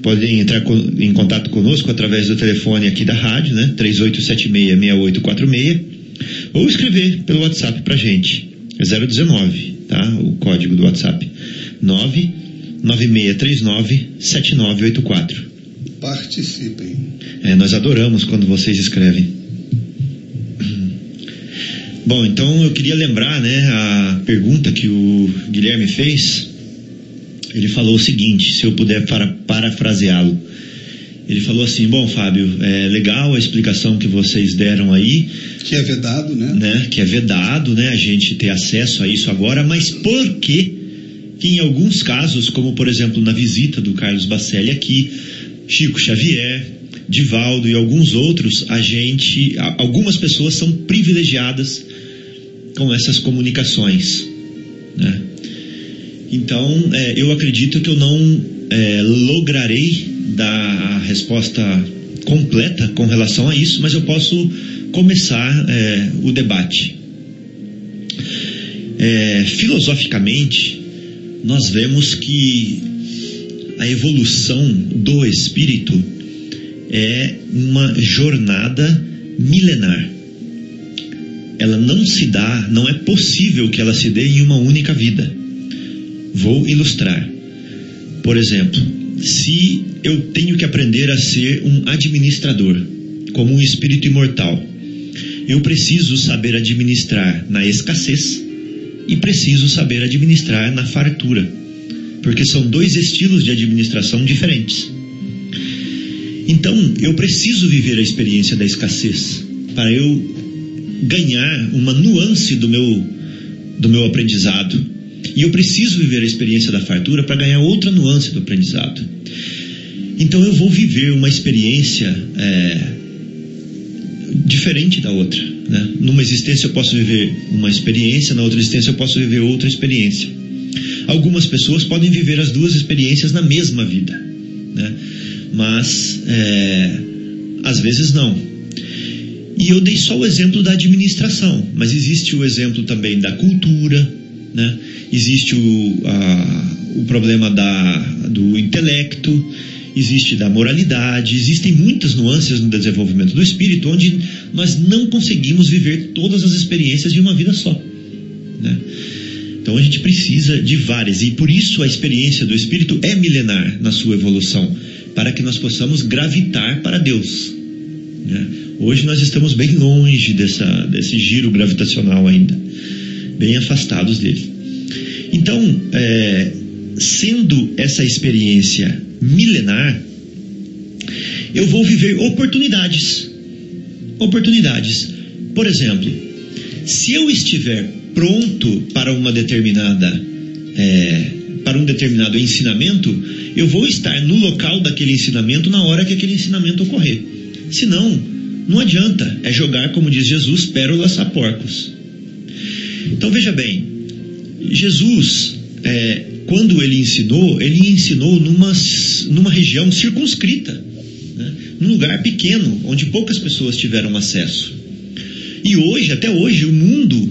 Podem entrar em contato conosco através do telefone aqui da rádio, né? 3876-6846, ou escrever pelo WhatsApp para gente. É 019, tá? O código do WhatsApp. 99639-7984. Participem. É, nós adoramos quando vocês escrevem. Bom, então eu queria lembrar, né, a pergunta que o Guilherme fez. Ele falou o seguinte, se eu puder para, parafraseá-lo. Ele falou assim: Bom, Fábio, é legal a explicação que vocês deram aí, Que é vedado, né? né, que é vedado, né, a gente ter acesso a isso agora, mas por que que em alguns casos, como por exemplo na visita do Carlos Bacelli aqui, Chico Xavier, Divaldo e alguns outros, a gente, algumas pessoas são privilegiadas com essas comunicações, né? Então, é, eu acredito que eu não é, lograrei dar a resposta completa com relação a isso, mas eu posso começar é, o debate. É, filosoficamente, nós vemos que a evolução do espírito é uma jornada milenar. Ela não se dá, não é possível que ela se dê em uma única vida. Vou ilustrar. Por exemplo, se eu tenho que aprender a ser um administrador, como um espírito imortal, eu preciso saber administrar na escassez e preciso saber administrar na fartura, porque são dois estilos de administração diferentes. Então, eu preciso viver a experiência da escassez para eu ganhar uma nuance do meu do meu aprendizado. E eu preciso viver a experiência da fartura para ganhar outra nuance do aprendizado. Então eu vou viver uma experiência é, diferente da outra. Né? Numa existência eu posso viver uma experiência, na outra existência eu posso viver outra experiência. Algumas pessoas podem viver as duas experiências na mesma vida, né? mas é, às vezes não. E eu dei só o exemplo da administração, mas existe o exemplo também da cultura, né? existe o, a, o problema da, do intelecto, existe da moralidade, existem muitas nuances no desenvolvimento do espírito onde nós não conseguimos viver todas as experiências de uma vida só. Né? Então a gente precisa de várias, e por isso a experiência do espírito é milenar na sua evolução. para que nós possamos gravitar para Deus. né? Hoje nós estamos bem longe dessa, desse giro gravitacional ainda, bem afastados dele. Então, é, sendo essa experiência milenar, eu vou viver oportunidades. Oportunidades. Por exemplo, se eu estiver pronto para uma determinada é, para um determinado ensinamento, eu vou estar no local daquele ensinamento na hora que aquele ensinamento ocorrer. Senão, não adianta, é jogar, como diz Jesus, pérolas a porcos. Então veja bem, Jesus, é, quando ele ensinou, ele ensinou numa, numa região circunscrita, né? num lugar pequeno, onde poucas pessoas tiveram acesso. E hoje, até hoje, o mundo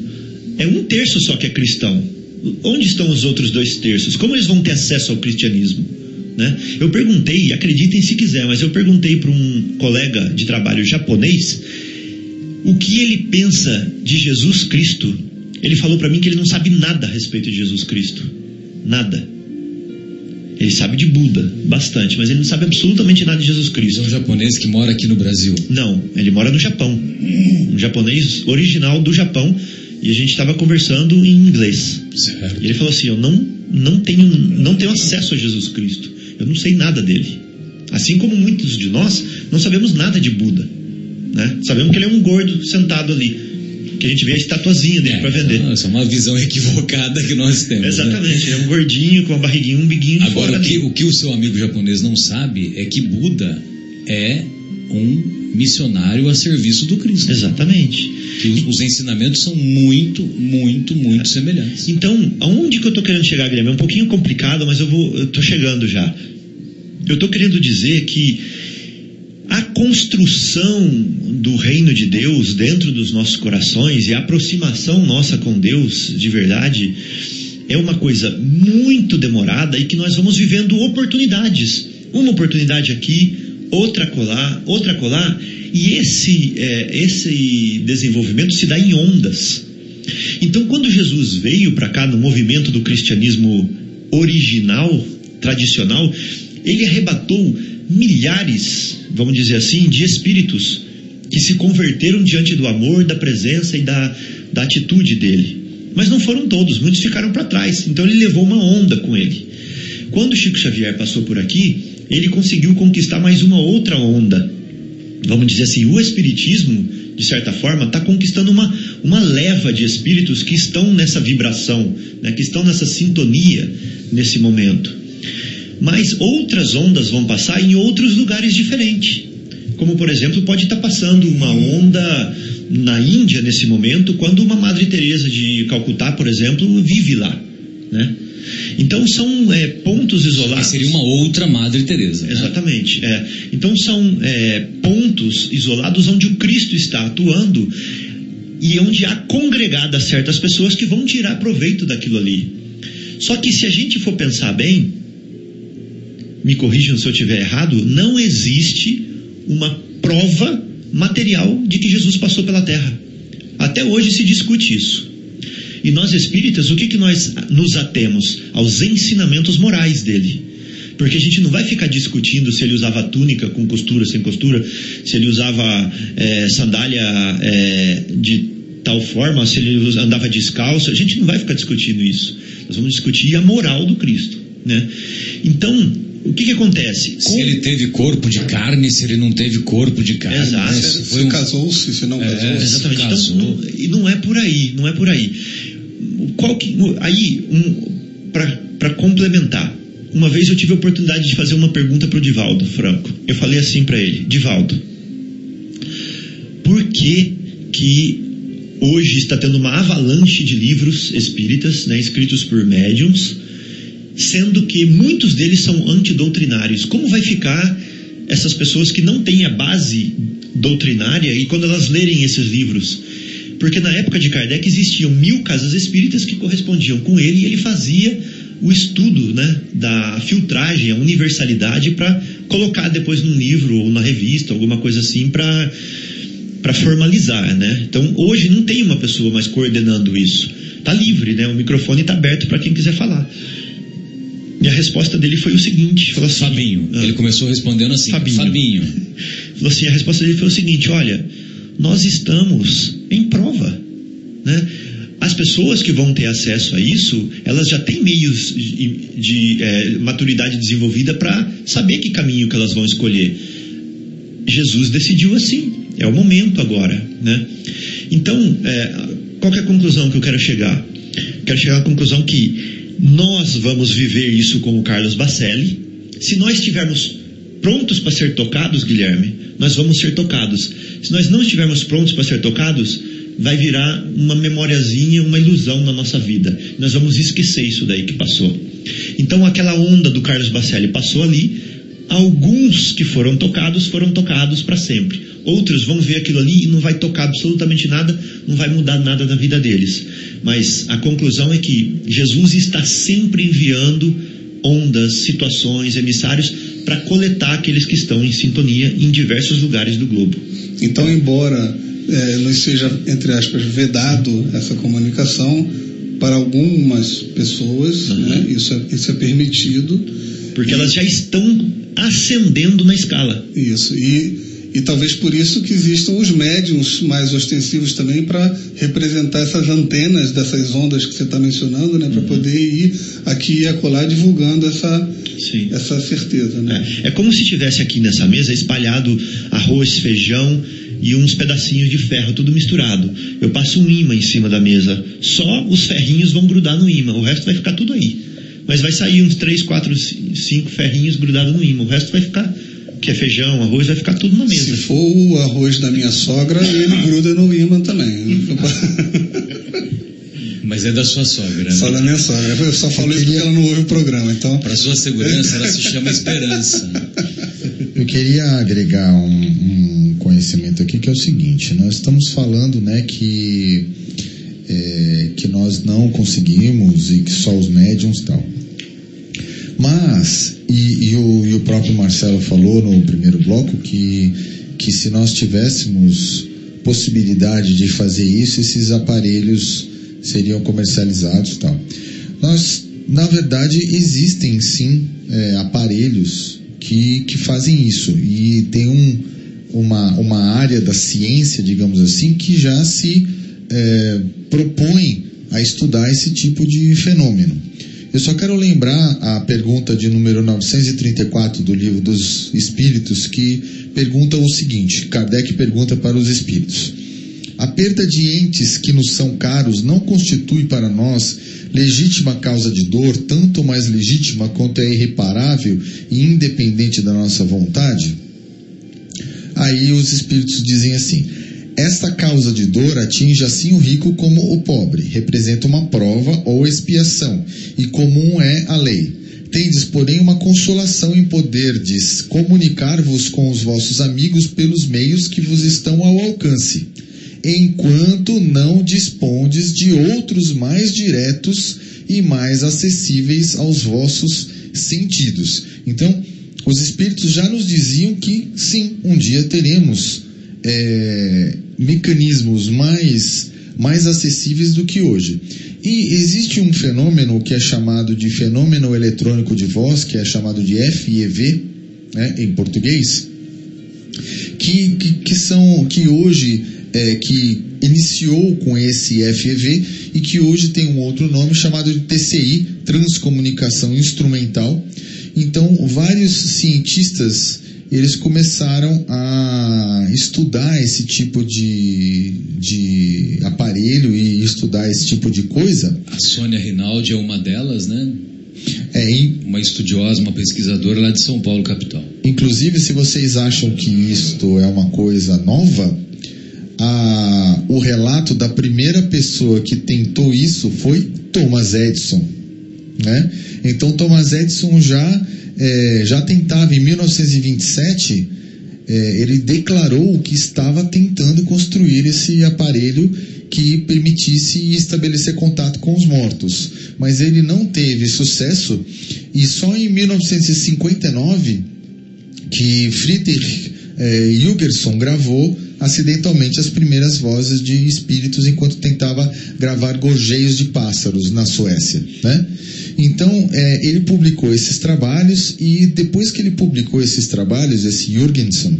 é um terço só que é cristão. Onde estão os outros dois terços? Como eles vão ter acesso ao cristianismo? Né? Eu perguntei, acreditem se quiser, mas eu perguntei para um colega de trabalho japonês o que ele pensa de Jesus Cristo. Ele falou para mim que ele não sabe nada a respeito de Jesus Cristo. Nada. Ele sabe de Buda, bastante, mas ele não sabe absolutamente nada de Jesus É Cristo. um japonês que mora aqui no Brasil. Não, ele mora no Japão. Um japonês original do Japão. E a gente estava conversando em inglês. Certo. E ele falou assim: Eu não, não, tenho, não tenho acesso a Jesus Cristo. Eu não sei nada dele. Assim como muitos de nós não sabemos nada de Buda. Né? Sabemos que ele é um gordo sentado ali. Que a gente vê a estatuazinha dele para vender. Essa é uma visão equivocada que nós temos. né? Exatamente, ele é um gordinho com uma barriguinha, um biguinho de Agora, o que, o que o seu amigo japonês não sabe é que Buda é um missionário a serviço do Cristo. Exatamente. Que os, os ensinamentos são muito, muito, muito semelhantes. Então, aonde que eu estou querendo chegar, Guilherme? É um pouquinho complicado, mas eu vou, eu tô chegando já. Eu estou querendo dizer que a construção do reino de Deus dentro dos nossos corações e a aproximação nossa com Deus de verdade é uma coisa muito demorada e que nós vamos vivendo oportunidades. Uma oportunidade aqui, outra colar, outra colar, e esse, é, esse desenvolvimento se dá em ondas. Então, quando Jesus veio para cá no movimento do cristianismo original, tradicional, ele arrebatou milhares, vamos dizer assim, de espíritos que se converteram diante do amor, da presença e da, da atitude dele. Mas não foram todos, muitos ficaram para trás. Então ele levou uma onda com ele. Quando Chico Xavier passou por aqui, ele conseguiu conquistar mais uma outra onda. Vamos dizer assim, o Espiritismo, de certa forma, está conquistando uma, uma leva de espíritos que estão nessa vibração, né, que estão nessa sintonia nesse momento. Mas outras ondas vão passar em outros lugares diferentes. Como, por exemplo, pode estar passando uma onda na Índia nesse momento, quando uma Madre Teresa de Calcutá, por exemplo, vive lá. Né? Então são é, pontos isolados. seria uma outra Madre Teresa. né? Exatamente. é. Então são é, pontos isolados onde o Cristo está atuando e onde há congregadas certas pessoas que vão tirar proveito daquilo ali. Só que se a gente for pensar bem, me corrijam se eu estiver errado, não existe uma prova material de que Jesus passou pela terra. Até hoje se discute isso. E nós espíritas, o que, que nós nos atemos? Aos ensinamentos morais dele. Porque a gente não vai ficar discutindo se ele usava túnica com costura, sem costura, se ele usava eh, sandália eh, de tal forma, se ele andava descalço. A gente não vai ficar discutindo isso. Nós vamos discutir a moral do Cristo. Né? Então, o que, que acontece? Se ele teve corpo de carne, se ele não teve corpo de carne. Exato. né? Se, foi se um- casou-se, se não É, casou-se. Exatamente. Então, casou. não, e não é por aí, não é por aí. Qual que, aí, um, para complementar, uma vez eu tive a oportunidade de fazer uma pergunta para o Divaldo Franco. Eu falei assim para ele, Divaldo, por que que hoje está tendo uma avalanche de livros espíritas, né, escritos por médiums, sendo que muitos deles são antidoutrinários? Como vai ficar essas pessoas que não têm a base doutrinária e quando elas lerem esses livros? Porque na época de Kardec existiam mil casas espíritas que correspondiam com ele e ele fazia o estudo né, da filtragem, a universalidade para colocar depois num livro ou na revista, alguma coisa assim para para formalizar, né? Então hoje não tem uma pessoa mais coordenando isso. Tá livre, né? O microfone está aberto para quem quiser falar. E a resposta dele foi o seguinte: falou assim, Fabinho. Ah. Ele começou respondendo assim: Fabinho. Fabinho. Falou assim, a resposta dele foi o seguinte: olha, nós estamos em prova, né? As pessoas que vão ter acesso a isso, elas já têm meios de, de, eh, maturidade desenvolvida para saber que caminho que elas vão escolher. Jesus decidiu assim, é o momento agora, né? Então, eh, qual que é a conclusão que eu quero chegar? Quero chegar à conclusão que nós vamos viver isso com o Carlos Bacelli. Se nós estivermos prontos para ser tocados, Guilherme, nós vamos ser tocados. Se nós não estivermos prontos para ser tocados, vai virar uma memoriazinha, uma ilusão na nossa vida. Nós vamos esquecer isso daí que passou. Então, aquela onda do Carlos Bacelli passou ali. Alguns que foram tocados foram tocados para sempre. Outros vão ver aquilo ali e não vai tocar absolutamente nada, não vai mudar nada na vida deles. Mas a conclusão é que Jesus está sempre enviando ondas, situações, emissários para coletar aqueles que estão em sintonia em diversos lugares do globo. Então, embora nos seja, entre aspas, vedado essa comunicação, para algumas pessoas Uhum. né, isso, é, isso é permitido. Porque elas já estão ascendendo na escala. Isso. E, e talvez por isso que existam os médiums mais ostensivos também para representar essas antenas dessas ondas que você está mencionando, né, para poder ir aqui e acolá divulgando essa, Sim. essa certeza. Né? É, é como se tivesse aqui nessa mesa espalhado arroz, feijão e uns pedacinhos de ferro, tudo misturado. Eu passo um imã em cima da mesa. Só os ferrinhos vão grudar no imã, o resto vai ficar tudo aí. Mas vai sair uns 3, 4, 5 ferrinhos grudados no imã. O resto vai ficar, que é feijão, arroz, vai ficar tudo na Se mesa. for o arroz da minha sogra, ele gruda no imã também. Mas é da sua sogra, só da né? minha sogra. Eu só falo isso porque ela não ouve o programa. Então, Para sua segurança, ela se chama Esperança. Eu queria agregar um, um conhecimento aqui que é o seguinte: nós estamos falando, né, que é, que nós não conseguimos e que só os médiums tal. Mas e, e o, e o próprio Marcelo falou no primeiro bloco que que se nós tivéssemos possibilidade de fazer isso, esses aparelhos seriam comercializados tal. Nós, na verdade, existem sim é, aparelhos que, que fazem isso e tem um, uma, uma área da ciência, digamos assim, que já se é, propõe a estudar esse tipo de fenômeno. Eu só quero lembrar a pergunta de número 934 do livro dos Espíritos, que pergunta o seguinte: Kardec pergunta para os Espíritos. A perda de entes que nos são caros não constitui para nós legítima causa de dor, tanto mais legítima quanto é irreparável e independente da nossa vontade? Aí os espíritos dizem assim: esta causa de dor atinge assim o rico como o pobre, representa uma prova ou expiação, e comum é a lei. Tendes, porém, uma consolação em poderdes comunicar-vos com os vossos amigos pelos meios que vos estão ao alcance, enquanto não dispondes de outros mais diretos e mais acessíveis aos vossos sentidos. Então, os espíritos já nos diziam que sim, um dia teremos é, mecanismos mais, mais acessíveis do que hoje. E existe um fenômeno que é chamado de fenômeno eletrônico de voz, que é chamado de FEV, né, em português, que, que, que são que hoje é, que iniciou com esse FEV e que hoje tem um outro nome chamado de TCI, Transcomunicação Instrumental. Então, vários cientistas eles começaram a estudar esse tipo de, de aparelho e estudar esse tipo de coisa. A Sônia Rinaldi é uma delas, né? É, in- Uma estudiosa, uma pesquisadora lá de São Paulo, capital. inclusive, se vocês acham que isto é uma coisa nova, a- o relato da primeira pessoa que tentou isso foi Thomas Edison. Né? Então, Thomas Edison já, eh, já tentava, em 1927, eh, ele declarou que estava tentando construir esse aparelho que permitisse estabelecer contato com os mortos. Mas ele não teve sucesso e só em 1959 que Friedrich Jürgenson gravou acidentalmente as primeiras vozes de espíritos enquanto tentava gravar gorjeios de pássaros na Suécia, né? Então, é, ele publicou esses trabalhos e depois que ele publicou esses trabalhos, esse Jürgensen,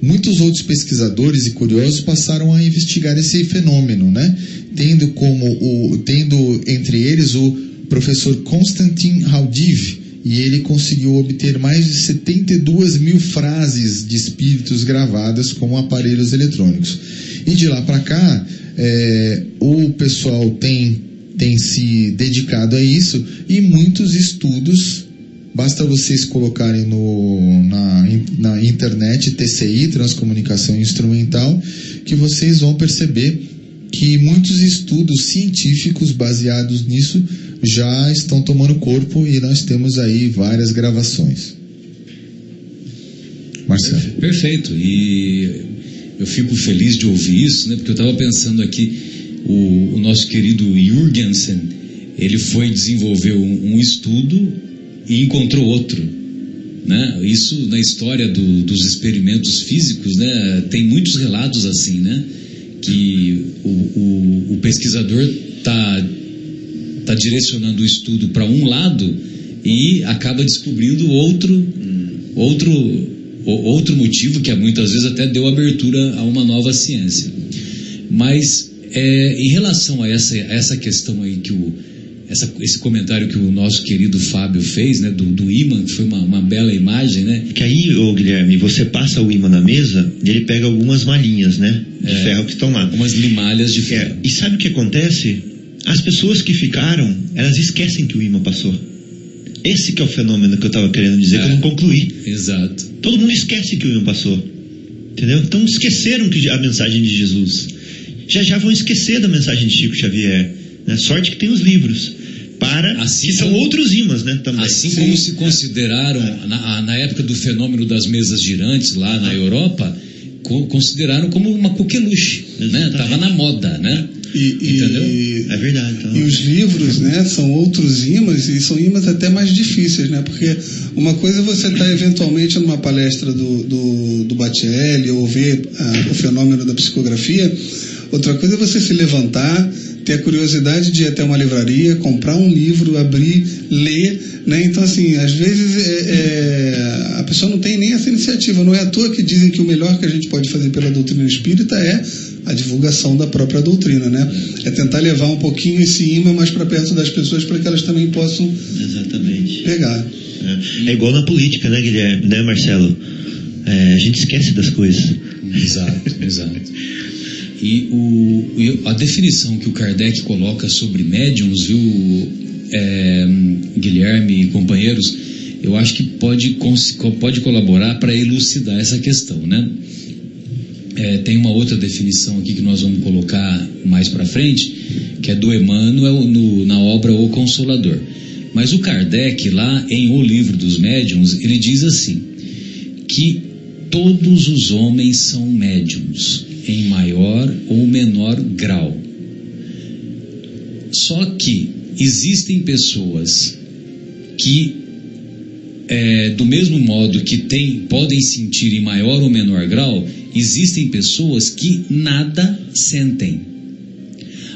muitos outros pesquisadores e curiosos passaram a investigar esse fenômeno, né? Tendo como o, tendo entre eles o professor Konstantin Haudiv, e ele conseguiu obter mais de 72 mil frases de espíritos gravadas com aparelhos eletrônicos. E de lá para cá, é, o pessoal tem, tem se dedicado a isso e muitos estudos. Basta vocês colocarem no, na, na internet TCI, Transcomunicação Instrumental, que vocês vão perceber que muitos estudos científicos baseados nisso já estão tomando corpo e nós temos aí várias gravações. Marcelo. Perfeito. E eu fico feliz de ouvir isso, né? Porque eu estava pensando aqui, o, o nosso querido Jürgensen, ele foi desenvolver um, um estudo e encontrou outro. Né? Isso na história do, dos experimentos físicos, né? Tem muitos relatos assim, né? Que o, o, o pesquisador está tá direcionando o estudo para um lado e acaba descobrindo outro, outro, o- outro motivo que muitas vezes até deu abertura a uma nova ciência. Mas é, em relação a essa, essa questão aí que o, essa, esse comentário que o nosso querido Fábio fez, né, do, do imã, que foi uma, uma bela imagem, né? Que aí, ô Guilherme, você passa o imã na mesa e ele pega algumas malhinhas, né? De É. ferro que estão lá. Umas limalhas de É, ferro. e sabe o que acontece? As pessoas que ficaram, elas esquecem que o imã passou. Esse que é o fenômeno que eu estava querendo dizer, É. que eu não concluí. Exato. Todo mundo esquece que o imã passou. Entendeu? Então esqueceram que a mensagem de Jesus. Já já vão esquecer da mensagem de Chico Xavier. Né? Sorte que tem os livros. Para, Assim que são como- outros imãs, né? Também. Assim como se consideraram, na, na época do fenômeno das mesas girantes lá na Europa, co- consideraram como uma coqueluche, né? Exatamente. Tava na moda, né? E, e- Entendeu? É verdade. Então, E os livros, né, são outros imãs e são imãs até mais difíceis, né? Porque uma coisa é você estar eventualmente numa palestra do, do, do Batelli ou ver ah, o fenômeno da psicografia, outra coisa é você se levantar, ter a curiosidade de ir até uma livraria, comprar um livro, abrir, ler, né? Então, assim, às vezes é, é, a pessoa não tem nem essa iniciativa. Não é à toa que dizem que o melhor que a gente pode fazer pela doutrina espírita é a divulgação da própria doutrina, né? É tentar levar um pouquinho esse imã mais para perto das pessoas para que elas também possam Exatamente. pegar. É, É igual na política, né, Guilherme? Né, Marcelo? É, a gente esquece das coisas. Exato, exato. E o, a definição que o Kardec coloca sobre médiums, viu, é, Guilherme e companheiros, eu acho que pode, pode colaborar para elucidar essa questão, né? É, tem uma outra definição aqui que nós vamos colocar mais para frente, que é do Emmanuel no- na obra O Consolador. Mas o Kardec, lá em O Livro dos Médiuns, ele diz assim: que todos os homens são médiums, em maior ou menor grau. Só que existem pessoas que, é, do mesmo modo que tem, podem sentir em maior ou menor grau, existem pessoas que nada sentem.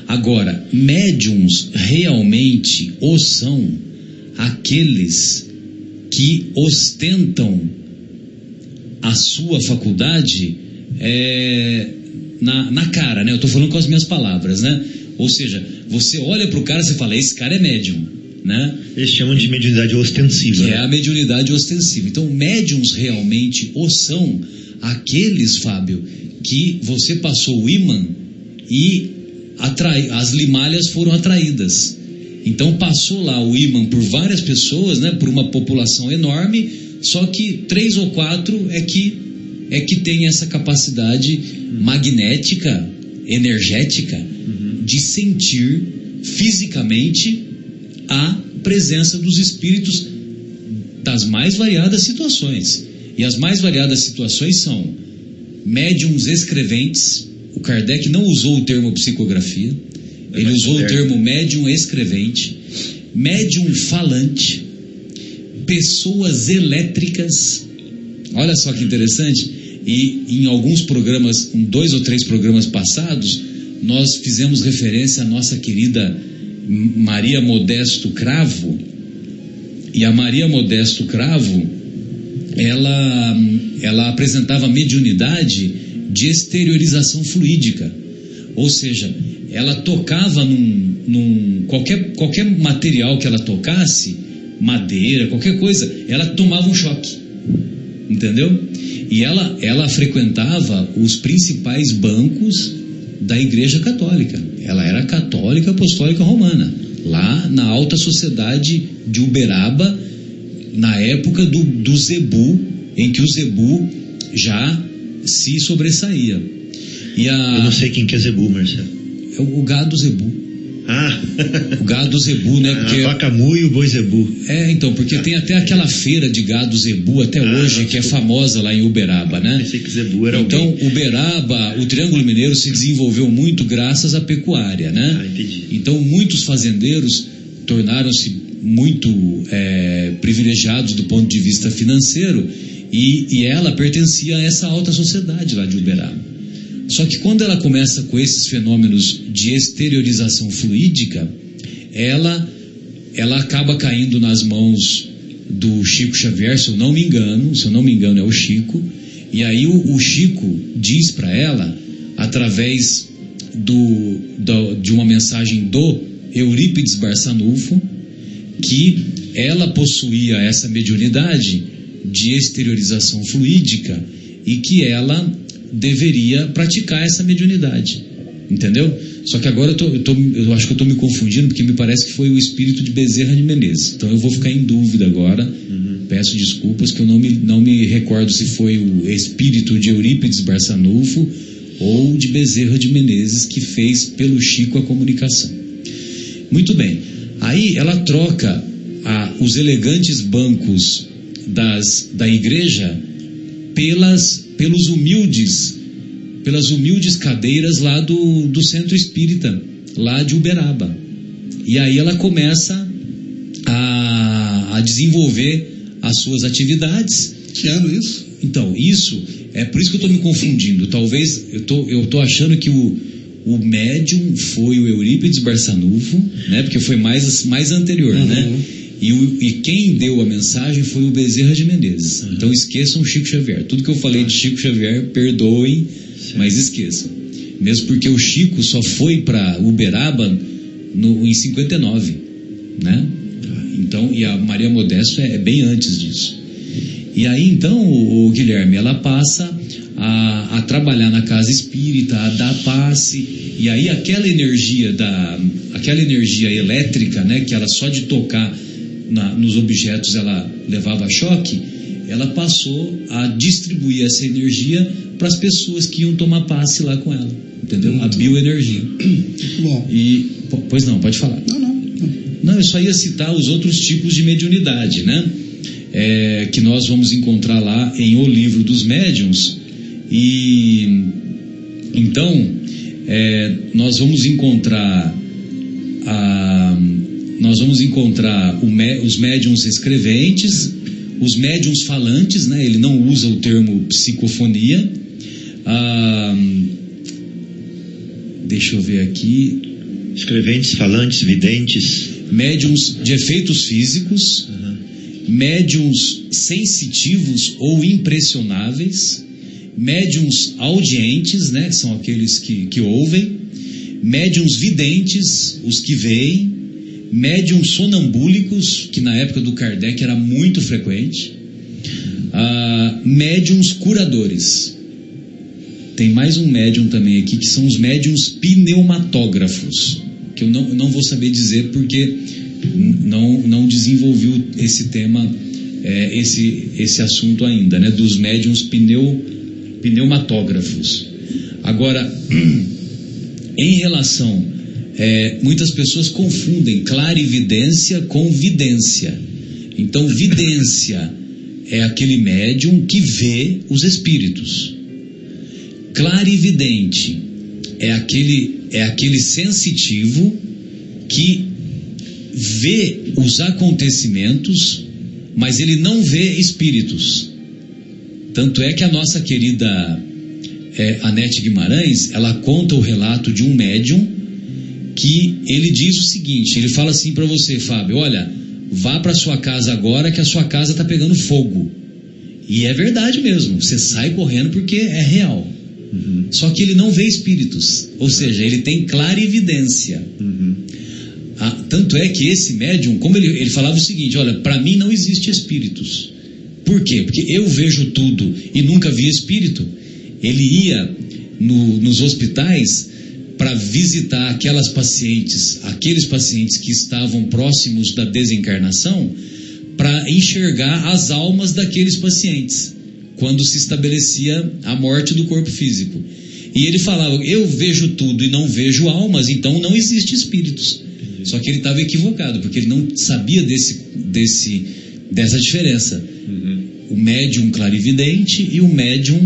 Agora, médiums realmente o são aqueles que ostentam a sua faculdade é, na, na cara, né? Eu estou falando com as minhas palavras, né? Ou seja, você olha para o cara e você fala, esse cara é médium, né? Eles chamam de mediunidade ostensiva. Que é né? a mediunidade ostensiva. Então, médiums realmente o são aqueles, Fábio, que você passou o imã e atrai, as limalhas foram atraídas. Então, passou lá o imã por várias pessoas, né, por uma população enorme, só que três ou quatro é que, é que tem essa capacidade magnética, energética, de sentir fisicamente a presença dos espíritos das mais variadas situações. E as mais variadas situações são médiums escreventes. O Kardec não usou o termo psicografia, ele mais usou o termo médium escrevente, médium falante, pessoas elétricas. Olha só que interessante. E em alguns programas, em dois ou três programas passados, nós fizemos referência à nossa querida Maria Modesto Cravo. E a Maria Modesto Cravo, ela, ela apresentava mediunidade de exteriorização fluídica. Ou seja, ela tocava num, num qualquer, qualquer material que ela tocasse, madeira, qualquer coisa, ela tomava um choque. Entendeu? E ela, ela frequentava os principais bancos da Igreja Católica. Ela era católica apostólica romana, lá na alta sociedade de Uberaba, na época do, do Zebu, em que o Zebu já se sobressaía. E a, Eu não sei quem que é Zebu, Marcelo. é o, o gado Zebu. Ah, O gado Zebu, né? a Porque, vaca mu e o boi Zebu. é, então, porque tem até aquela feira de gado Zebu até Ah, hoje, que é famosa lá em Uberaba, né? Pensei que Zebu era Então, alguém. Uberaba, o Triângulo Mineiro se desenvolveu muito graças à pecuária, né? Ah, entendi. Então, muitos fazendeiros tornaram-se muito é, privilegiados do ponto de vista financeiro e, e ela pertencia a essa alta sociedade lá de Uberaba. Só que quando ela começa com esses fenômenos de exteriorização fluídica, ela, ela acaba caindo nas mãos do Chico Xavier, se eu não me engano, se eu não me engano é o Chico, e aí o, o Chico diz para ela, através do, do- de uma mensagem do Eurípides Barçanufo, que ela possuía essa mediunidade de exteriorização fluídica e que ela deveria praticar essa mediunidade. Entendeu? Só que agora eu, tô, eu, tô- eu acho que eu estou me confundindo, porque me parece que foi o espírito de Bezerra de Menezes. Então eu vou ficar em dúvida agora. Peço desculpas que eu não me, não me recordo se foi o espírito de Eurípides Barçanufo ou de Bezerra de Menezes que fez pelo Chico a comunicação. Muito bem. Aí ela troca a- os elegantes bancos das, da igreja pelas, pelos humildes, pelas humildes cadeiras lá do, do centro espírita, lá de Uberaba. E aí ela começa a, a desenvolver as suas atividades. Que ano isso? Então, isso é por isso que eu estou me confundindo. Talvez eu tô, eu tô achando que o, o médium foi o Eurípides Barçanufo, né? Porque foi mais, mais anterior, Uhum. né? E, o- e quem deu a mensagem foi o Bezerra de Menezes. Então esqueçam o Chico Xavier. Tudo que eu falei de Chico Xavier, perdoem, mas esqueçam. Mesmo porque o Chico só foi para Uberaba no, em 59, né? Então, e a Maria Modesto é, é bem antes disso. E aí então, o, o Guilherme, ela passa a, a trabalhar na casa espírita, a dar passe, e aí aquela energia da, aquela energia elétrica, né, que ela só de tocar na- nos objetos ela levava choque, ela passou a distribuir essa energia para as pessoas que iam tomar passe lá com ela, entendeu? A bioenergia. Bom, E, po- pois não, pode falar. não, não. Não, eu só ia citar os outros tipos de mediunidade, né? É, que nós vamos encontrar lá em O Livro dos Médiuns. E então é, nós vamos encontrar a- nós vamos encontrar os médiuns escreventes, os médiuns falantes, né? Ele não usa o termo psicofonia. Ah, deixa eu ver aqui. Escreventes, falantes, videntes. médiums de efeitos físicos, médiums sensitivos ou impressionáveis, médiums audientes, né, são aqueles que, que ouvem, médiums videntes, os que veem, médiums sonambúlicos, que na época do Kardec era muito frequente, ah, médiums curadores. Tem mais um médium também aqui, que são os médiums pneumatógrafos, que eu não, não vou saber dizer porque não, não desenvolvi o- esse tema, é, esse, esse assunto ainda, né, dos médiums pneu, pneumatógrafos. Agora, em relação, é, muitas pessoas confundem clarividência com vidência. Então, vidência é aquele médium que vê os espíritos. Clarividente é aquele, é aquele sensitivo que vê os acontecimentos, mas ele não vê espíritos. Tanto é que a nossa querida é, Anete Guimarães, ela conta o relato de um médium que ele diz o seguinte, ele fala assim para você, Fábio, olha, vá para sua casa agora que a sua casa tá pegando fogo. E é verdade mesmo, você sai correndo porque é real. Só que ele não vê espíritos, ou seja, ele tem clara evidência. Ah, tanto é que esse médium, como ele, ele falava o seguinte: olha, para mim não existe espíritos. Por quê? Porque eu vejo tudo e nunca vi espírito. Ele ia no- nos hospitais para visitar aquelas pacientes, aqueles pacientes que estavam próximos da desencarnação, para enxergar as almas daqueles pacientes, quando se estabelecia a morte do corpo físico. E ele falava: Eu vejo tudo e não vejo almas, então não existe espíritos. Só que ele estava equivocado, porque ele não sabia desse, desse, dessa diferença. O médium clarividente e o médium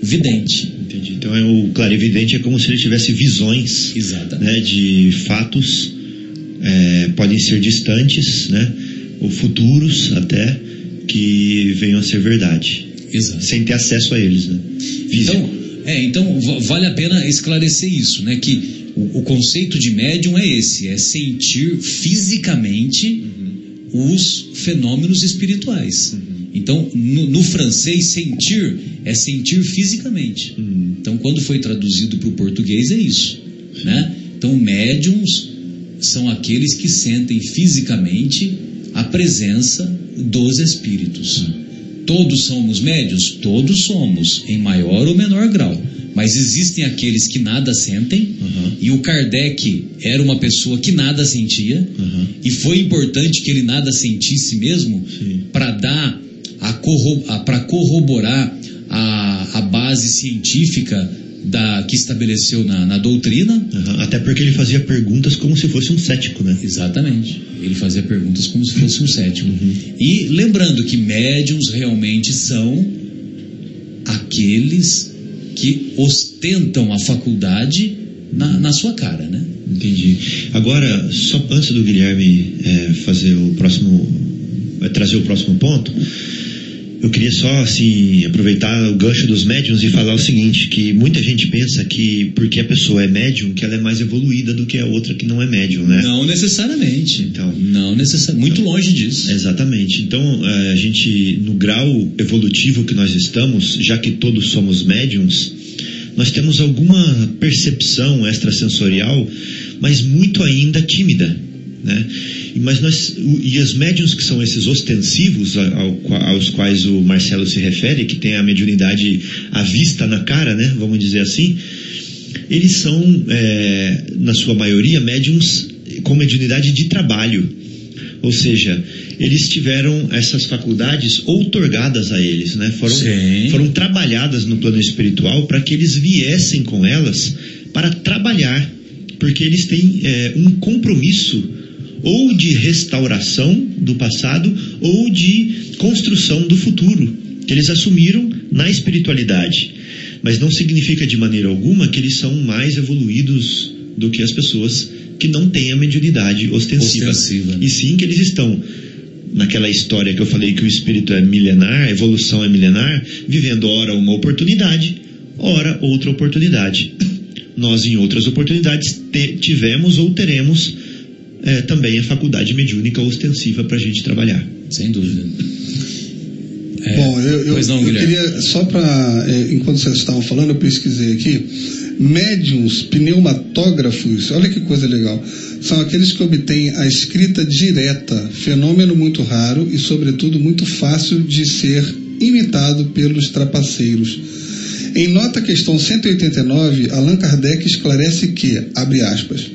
vidente. Entendi. Então é, o clarividente é como se ele tivesse visões né, de fatos, é, podem ser distantes, né, ou futuros até, que venham a ser verdade, Exato. sem ter acesso a eles. Né? Físico. Então, é, então va- vale a pena esclarecer isso, né? Que o, o conceito de médium é esse, é sentir fisicamente os fenômenos espirituais. Então, no, no francês, sentir é sentir fisicamente. Então, quando foi traduzido para o português, é isso. Né? Então, médiums são aqueles que sentem fisicamente a presença dos espíritos. Todos somos médios? Todos somos, em maior ou menor grau. Mas existem aqueles que nada sentem, e o Kardec era uma pessoa que nada sentia, e foi importante que ele nada sentisse mesmo para dar para corroborar a, a base científica da, que estabeleceu na, na doutrina. Aham, Até porque ele fazia perguntas como se fosse um cético, né? Exatamente. Ele fazia perguntas como se fosse um cético. E lembrando que médiums realmente são aqueles que ostentam a faculdade na, na sua cara, né? Entendi. Agora, só antes do Guilherme é, fazer o próximo, é, trazer o próximo ponto, eu queria só assim aproveitar o gancho dos médiums e falar o seguinte, que muita gente pensa que porque a pessoa é médium, que ela é mais evoluída do que a outra que não é médium, né? Não necessariamente. Então. não necessariamente. Muito longe disso. Exatamente. Então, eh, a gente, no grau evolutivo que nós estamos, já que todos somos médiums, nós temos alguma percepção extrasensorial, mas muito ainda tímida. Né? E, mas nós, e os médiums que são esses ostensivos ao aos quais o Marcelo se refere, que tem a mediunidade à vista na cara, né? vamos dizer assim, eles são, eh, na sua maioria, médiums com mediunidade de trabalho. Ou seja, eles tiveram essas faculdades outorgadas a eles, né? Foram, Sim. foram trabalhadas no plano espiritual para que eles viessem com elas para trabalhar, porque eles têm eh, um compromisso ou de restauração do passado ou de construção do futuro que eles assumiram na espiritualidade. Mas não significa de maneira alguma que eles são mais evoluídos do que as pessoas que não têm a mediunidade ostensiva. Ostensiva. E sim que eles estão naquela história que eu falei que o espírito é milenar, a evolução é milenar, vivendo ora uma oportunidade, ora outra oportunidade. Nós, em outras oportunidades, te- tivemos ou teremos eh, também a faculdade mediúnica ostensiva para a gente trabalhar. Sem dúvida. É, Bom, eu, eu, pois não, eu queria, só para, enquanto vocês estavam falando, eu pesquisei aqui. Médiums pneumatógrafos, olha que coisa legal, são aqueles que obtêm a escrita direta, fenômeno muito raro e, sobretudo, muito fácil de ser imitado pelos trapaceiros. Em nota questão 189, Allan Kardec esclarece que, abre aspas,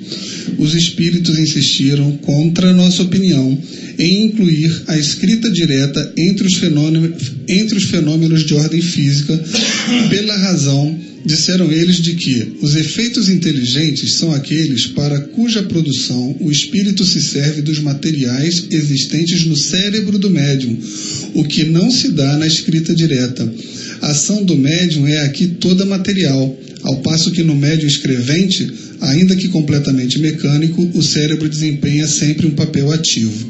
os espíritos insistiram, contra nossa opinião, em incluir a escrita direta entre os fenômenos, entre os fenômenos de ordem física, pela razão, disseram eles, de que os efeitos inteligentes são aqueles para cuja produção o espírito se serve dos materiais existentes no cérebro do médium, o que não se dá na escrita direta. A ação do médium é aqui toda material, ao passo que no médium escrevente, ainda que completamente mecânico, o cérebro desempenha sempre um papel ativo.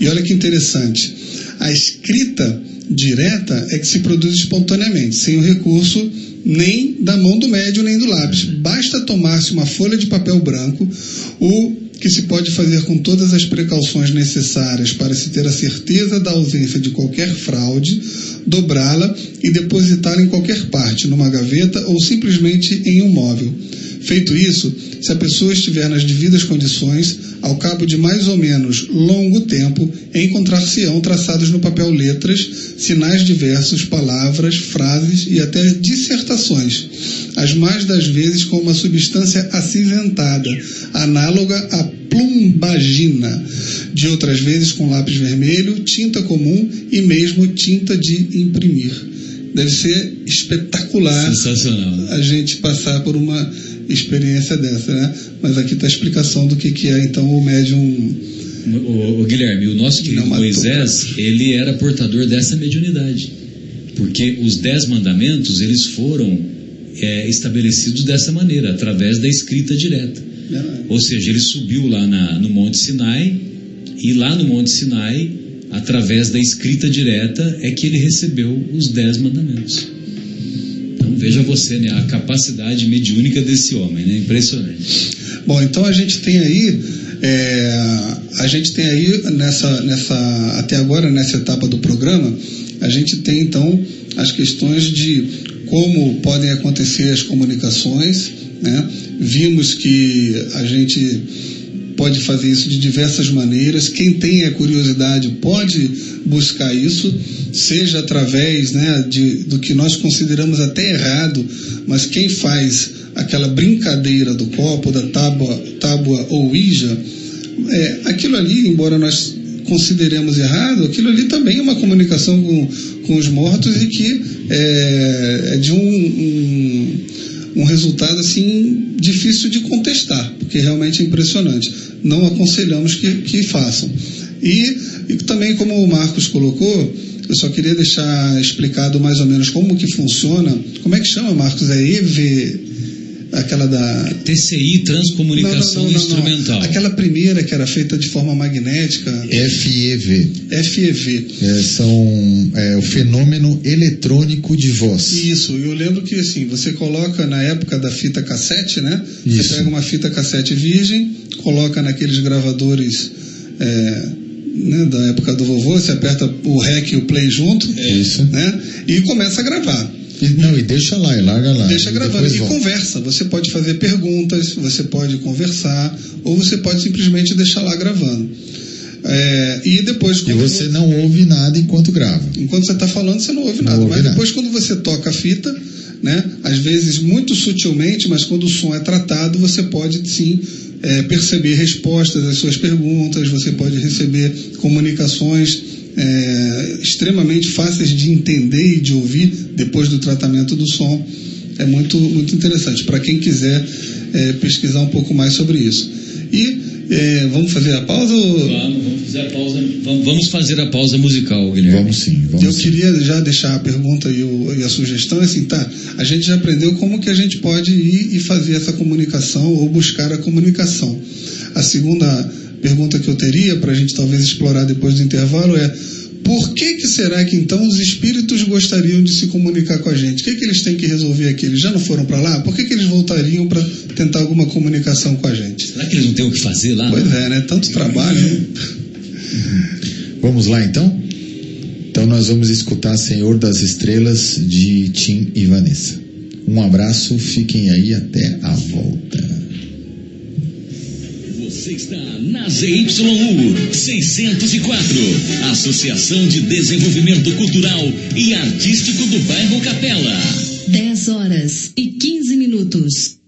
E olha que interessante, a escrita direta é que se produz espontaneamente, sem o recurso nem da mão do médium nem do lápis. Basta tomar-se uma folha de papel branco, o que se pode fazer com todas as precauções necessárias para se ter a certeza da ausência de qualquer fraude, dobrá-la e depositá-la em qualquer parte, numa gaveta ou simplesmente em um móvel. Feito isso, se a pessoa estiver nas devidas condições, ao cabo de mais ou menos longo tempo, encontrar-se-ão traçados no papel letras, sinais diversos, palavras, frases e até dissertações, as mais das vezes com uma substância acinzentada, análoga à plumbagina, de outras vezes com lápis vermelho, tinta comum e mesmo tinta de imprimir. Deve ser espetacular Sensacional. a gente passar por uma experiência dessa, né? Mas aqui está a explicação do que, que é então o médium. O, o- Guilherme, o nosso querido matou. Moisés, ele era portador dessa mediunidade. Porque os dez mandamentos, eles foram é, estabelecidos dessa maneira, através da escrita direta. Ou seja, ele subiu lá na- no Monte Sinai, e lá no Monte Sinai, através da escrita direta, é que ele recebeu os dez mandamentos. Então veja você, né, a capacidade mediúnica desse homem, né? Impressionante. Bom, então a gente tem aí, é, a gente tem aí nessa, nessa, até agora nessa etapa do programa, a gente tem então as questões de como podem acontecer as comunicações, né? Vimos que a gente pode fazer isso de diversas maneiras. Quem tem a curiosidade pode buscar isso, seja através né, de, do que nós consideramos até errado, mas quem faz aquela brincadeira do copo, da tábua, tábua ou Ouija, é, aquilo ali, embora nós consideremos errado, aquilo ali também é uma comunicação com, com os mortos e que é, é de um, um, um resultado assim difícil de contestar, porque realmente é impressionante. Não aconselhamos que, que façam. E, e também, como o Marcos colocou, eu só queria deixar explicado mais ou menos como que funciona. Como é que chama, Marcos? É EV, aquela da TCI, Transcomunicação Não, não, não. Instrumental. Aquela primeira que era feita de forma magnética, FEV. FEV. É, são é, o fenômeno eletrônico de voz. Isso, eu lembro que assim, você coloca na época da fita cassete, né? Isso. Você pega uma fita cassete virgem, coloca naqueles gravadores é, né, da época do vovô, você aperta o REC e o play junto, Isso. né? E começa a gravar. E, não, e deixa lá, e larga lá. Deixa e gravando e volta. conversa. Você pode fazer perguntas, você pode conversar, ou você pode simplesmente deixar lá gravando. É, e depois E quando você não ouve nada enquanto grava. Enquanto você está falando, você não ouve Não nada. ouve mas nada. depois, quando você toca a fita, né, às vezes muito sutilmente, mas quando o som é tratado, você pode sim é, perceber respostas às suas perguntas, você pode receber comunicações é, extremamente fáceis de entender e de ouvir depois do tratamento do som. É muito, muito interessante para quem quiser é, pesquisar um pouco mais sobre isso. E é, vamos fazer a pausa? ou- Vamos, vamos fazer a pausa. Vamos, vamos fazer a pausa musical, Guilherme. Vamos sim, vamos Eu sim. queria já deixar a pergunta e, o- e a sugestão assim, tá? A gente já aprendeu como que a gente pode ir e fazer essa comunicação ou buscar a comunicação. A segunda pergunta que eu teria para a gente talvez explorar depois do intervalo é por que que será que então os espíritos gostariam de se comunicar com a gente? O que que eles têm que resolver aqui? Eles já não foram para lá? Por que que eles voltariam para tentar alguma comunicação com a gente? Será que eles não têm o que fazer lá? Pois é, né? Tanto trabalho. né? Vamos lá então? Então nós vamos escutar Senhor das Estrelas de Tim e Vanessa. Um abraço, fiquem aí até a volta. Você está na ZYU 604, Associação de Desenvolvimento Cultural e Artístico do Bairro Capela. 10 horas e 15 minutos.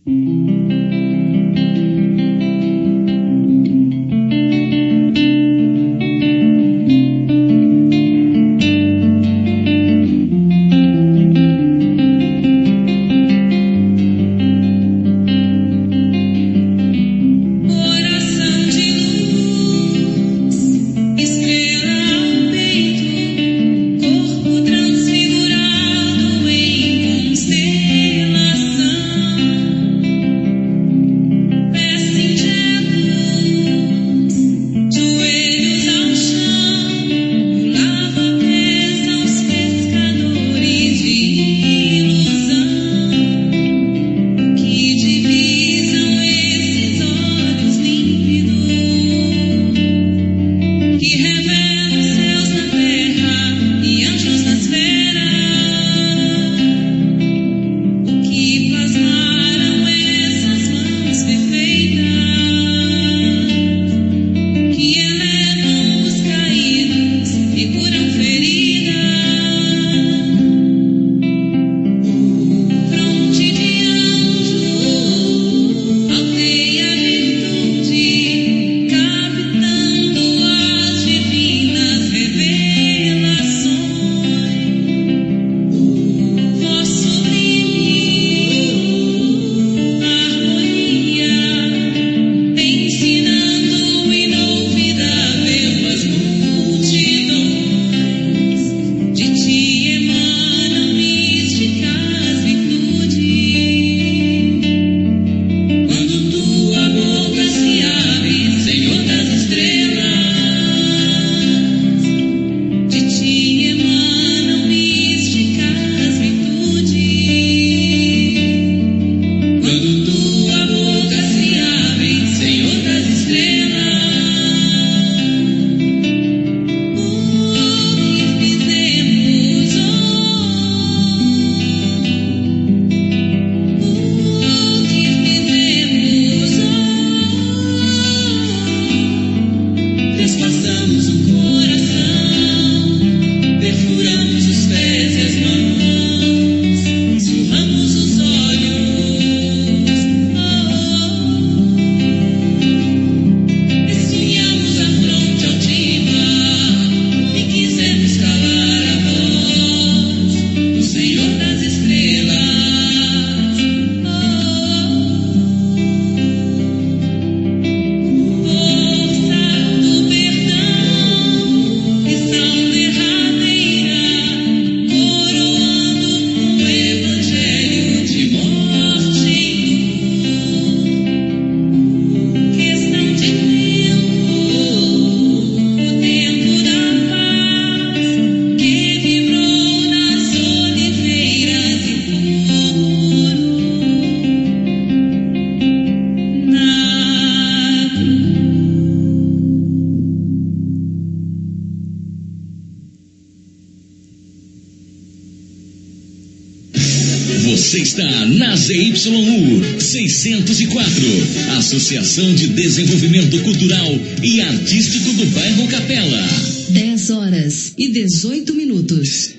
604, Associação de Desenvolvimento Cultural e Artístico do Bairro Capela. 10 horas e 18 minutos.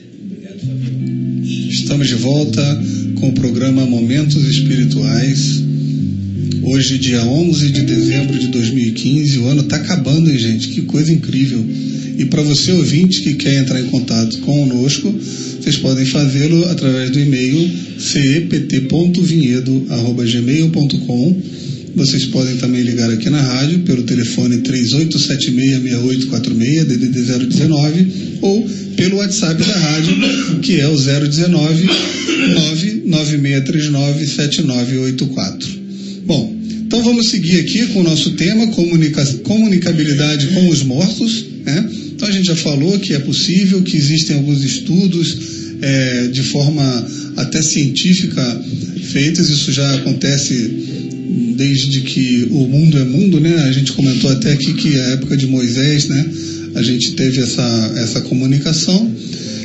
Estamos de volta com o programa Momentos Espirituais. Hoje, dia 11 de dezembro de 2015, o ano está acabando, hein, gente? Que coisa incrível. E para você ouvinte que quer entrar em contato conosco, vocês podem fazê-lo através do e-mail cept.vinhedo.gmail.com Vocês podem também ligar aqui na rádio pelo telefone 38766846, DDD 019, ou pelo WhatsApp da rádio, que é o 019 99639 7984. Bom, então vamos seguir aqui com o nosso tema, comunica comunicabilidade com os mortos. Já falou que é possível, que existem alguns estudos é, de forma até científica feitos, isso já acontece desde que o mundo é mundo, né? A gente comentou até aqui que a época de Moisés, né? A gente teve essa, essa comunicação.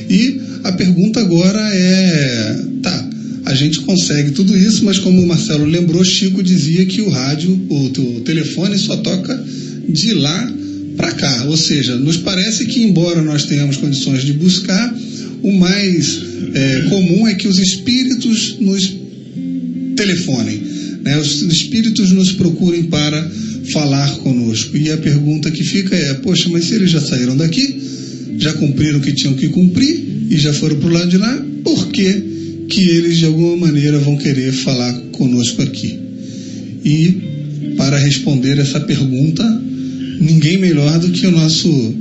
E a pergunta agora é, tá, a gente consegue tudo isso, mas como o Marcelo lembrou, Chico dizia que o rádio, o, o telefone só toca de lá para cá. Ou seja, nos parece que embora nós tenhamos condições de buscar, o mais é, comum é que os espíritos nos telefonem. Né? Os espíritos nos procurem para falar conosco. E a pergunta que fica é: poxa, mas se eles já saíram daqui, já cumpriram o que tinham que cumprir e já foram para o lado de lá, por que, que eles de alguma maneira vão querer falar conosco aqui? E para responder essa pergunta, ninguém melhor do que o nosso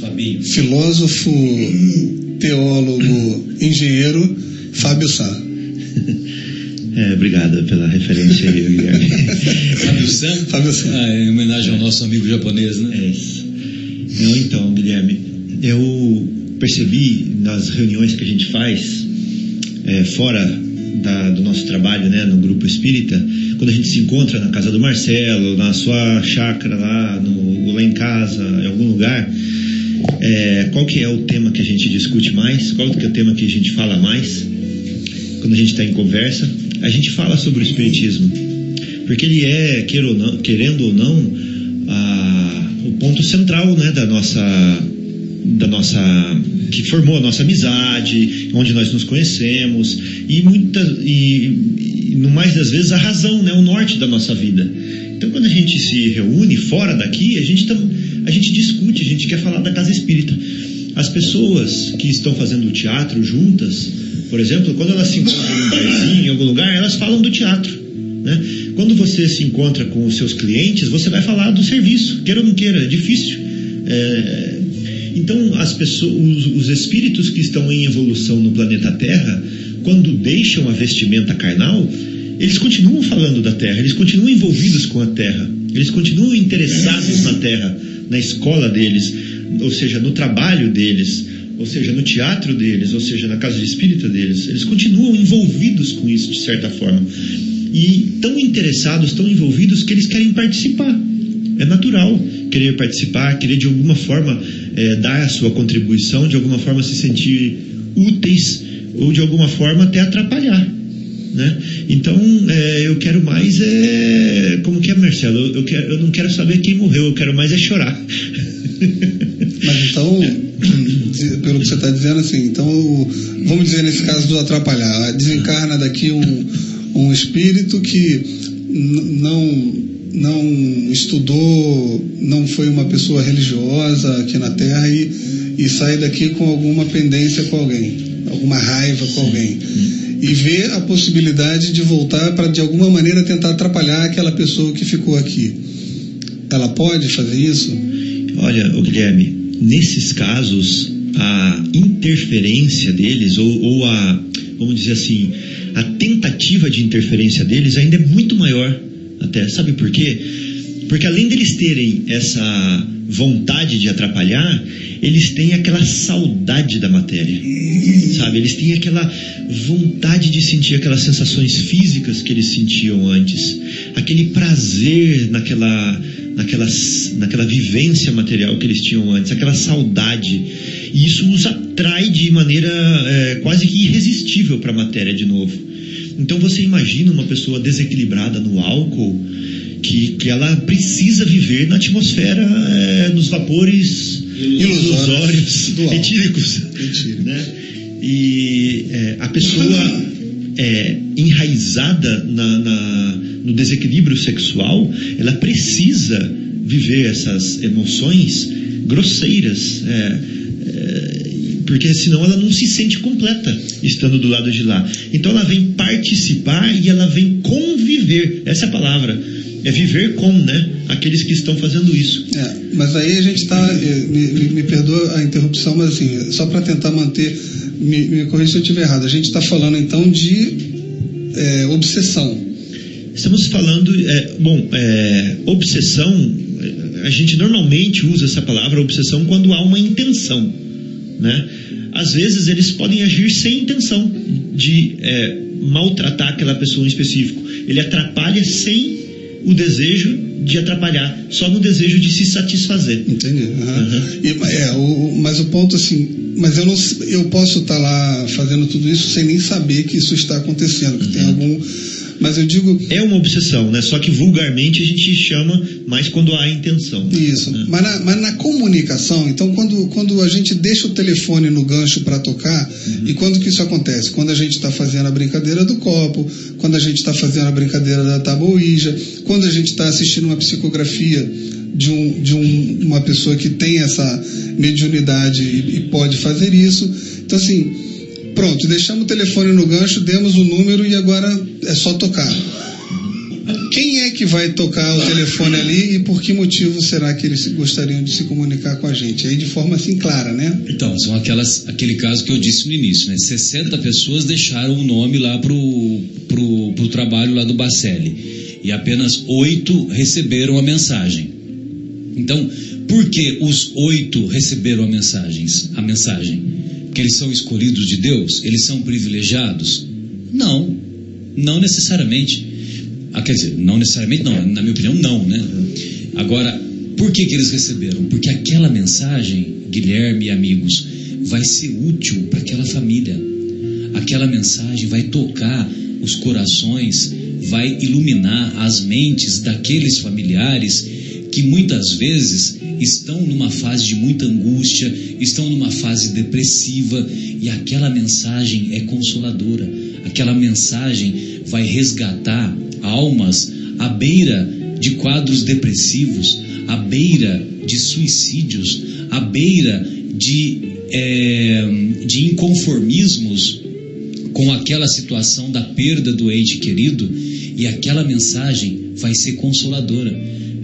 Fabinho. filósofo, teólogo, engenheiro Fábio Sá. É, obrigado pela referência aí, Guilherme. Fábio Sam? Fábio Sam. Ah, em homenagem ao nosso amigo japonês, né? É isso. Não, então, Guilherme, eu percebi nas reuniões que a gente faz, é, fora da- do nosso trabalho né, no grupo espírita, quando a gente se encontra na casa do Marcelo, na sua chácara lá, no, lá em casa, em algum lugar, é, qual que é o tema que a gente discute mais? Qual que é o tema que a gente fala mais? Quando a gente está em conversa, a gente fala sobre o espiritismo, porque ele é, querendo ou não, a- o ponto central né, da nossa da nossa que formou a nossa amizade, onde nós nos conhecemos e muitas e, e no mais das vezes a razão, né, o norte da nossa vida. Então quando a gente se reúne fora daqui, a gente tam, a gente discute, a gente quer falar da casa espírita. As pessoas que estão fazendo teatro juntas, por exemplo, quando elas se encontram num barzinho, em algum lugar, elas falam do teatro. Né? Quando você se encontra com os seus clientes, você vai falar do serviço, queira ou não queira, é difícil. É, então, as pessoas, os, os espíritos que estão em evolução no planeta Terra, quando deixam a vestimenta carnal, eles continuam falando da Terra, eles continuam envolvidos com a Terra, eles continuam interessados na Terra, na escola deles, ou seja, no trabalho deles, ou seja, no teatro deles, ou seja, na casa de espírita deles. Eles continuam envolvidos com isso de certa forma. E tão interessados, tão envolvidos que eles querem participar. É natural querer participar, querer de alguma forma eh, dar a sua contribuição, de alguma forma se sentir úteis ou de alguma forma até atrapalhar. Né? Então eh, eu quero mais é como que é Marcelo? Eu, eu, quero, eu não quero saber quem morreu, eu quero mais é chorar. Mas então, pelo que você está dizendo, assim, então, vamos dizer nesse caso do atrapalhar, desencarna daqui um, um espírito que não, não estudou, não foi uma pessoa religiosa aqui na Terra e, e sai daqui com alguma pendência com alguém, alguma raiva com alguém. E vê a possibilidade de voltar para de alguma maneira tentar atrapalhar aquela pessoa que ficou aqui. Ela pode fazer isso? Olha, ô Guilherme, nesses casos, a interferência deles, ou, ou a, vamos dizer assim, a tentativa de interferência deles ainda é muito maior. Até, sabe por quê? Porque além deles terem essa vontade de atrapalhar, eles têm aquela saudade da matéria. Sabe? Eles têm aquela vontade de sentir aquelas sensações físicas que eles sentiam antes, aquele prazer naquela naquela, naquela vivência material que eles tinham antes, aquela saudade. E isso os atrai de maneira é, quase que irresistível para a matéria de novo. Então você imagina uma pessoa desequilibrada no álcool que, que ela precisa viver na atmosfera, eh, nos vapores ilusórios, álcool. etíricos. Né? E eh, a pessoa eh, enraizada na- na- no desequilíbrio sexual, ela precisa viver essas emoções grosseiras. eh, porque senão ela não se sente completa estando do lado de lá. Então ela vem participar e ela vem conviver. Essa é a palavra. É viver com, né? Aqueles que estão fazendo isso. É, mas aí a gente está. Me, me, me perdoa a interrupção, mas assim, só para tentar manter. Me, me corrija se eu estiver errado. A gente está falando então de é, obsessão. Estamos falando, é, bom, é, obsessão, a gente normalmente usa essa palavra obsessão quando há uma intenção, né? Às vezes eles podem agir sem intenção de é, maltratar aquela pessoa em específico. Ele atrapalha sem o desejo de atrapalhar, só no desejo de se satisfazer. Entendi. aham. Uhum. E, é, o, mas o ponto assim, mas eu não, eu posso estar lá fazendo tudo isso sem nem saber que isso está acontecendo, que tem Uhum. algum. Mas eu digo É uma obsessão, né? Só que vulgarmente a gente chama mais quando há intenção. Isso, né? mas, na, mas na comunicação, então quando, quando a gente deixa o telefone no gancho para tocar, Uhum. e quando que isso acontece? Quando a gente está fazendo a brincadeira do copo, quando a gente está fazendo a brincadeira da tábua Ouija, quando a gente está assistindo uma psicografia de, um, de um, uma pessoa que tem essa mediunidade e, e pode fazer isso. Então assim, pronto, deixamos o telefone no gancho, demos o número e agora é só tocar. Quem é que vai tocar o telefone ali e por que motivo será que eles gostariam de se comunicar com a gente? Aí de forma assim clara, né? Então, são aquelas, aquele caso que eu disse no início, né? 60 pessoas deixaram o nome lá pro, pro, pro trabalho lá do Bacelli. E apenas oito receberam a mensagem. Então, por que os oito receberam a, mensagens, a mensagem? Porque eles são escolhidos de Deus? Eles são privilegiados? Não, não necessariamente. Ah, quer dizer, não necessariamente não, na minha opinião não, né? Agora, por que, que eles receberam? Porque aquela mensagem, Guilherme e amigos, vai ser útil para aquela família. Aquela mensagem vai tocar os corações, vai iluminar as mentes daqueles familiares que muitas vezes estão numa fase de muita angústia, estão numa fase depressiva e aquela mensagem é consoladora. Aquela mensagem vai resgatar almas à beira de quadros depressivos, à beira de suicídios, à beira de, eh, de inconformismos com aquela situação da perda do ente querido e aquela mensagem vai ser consoladora.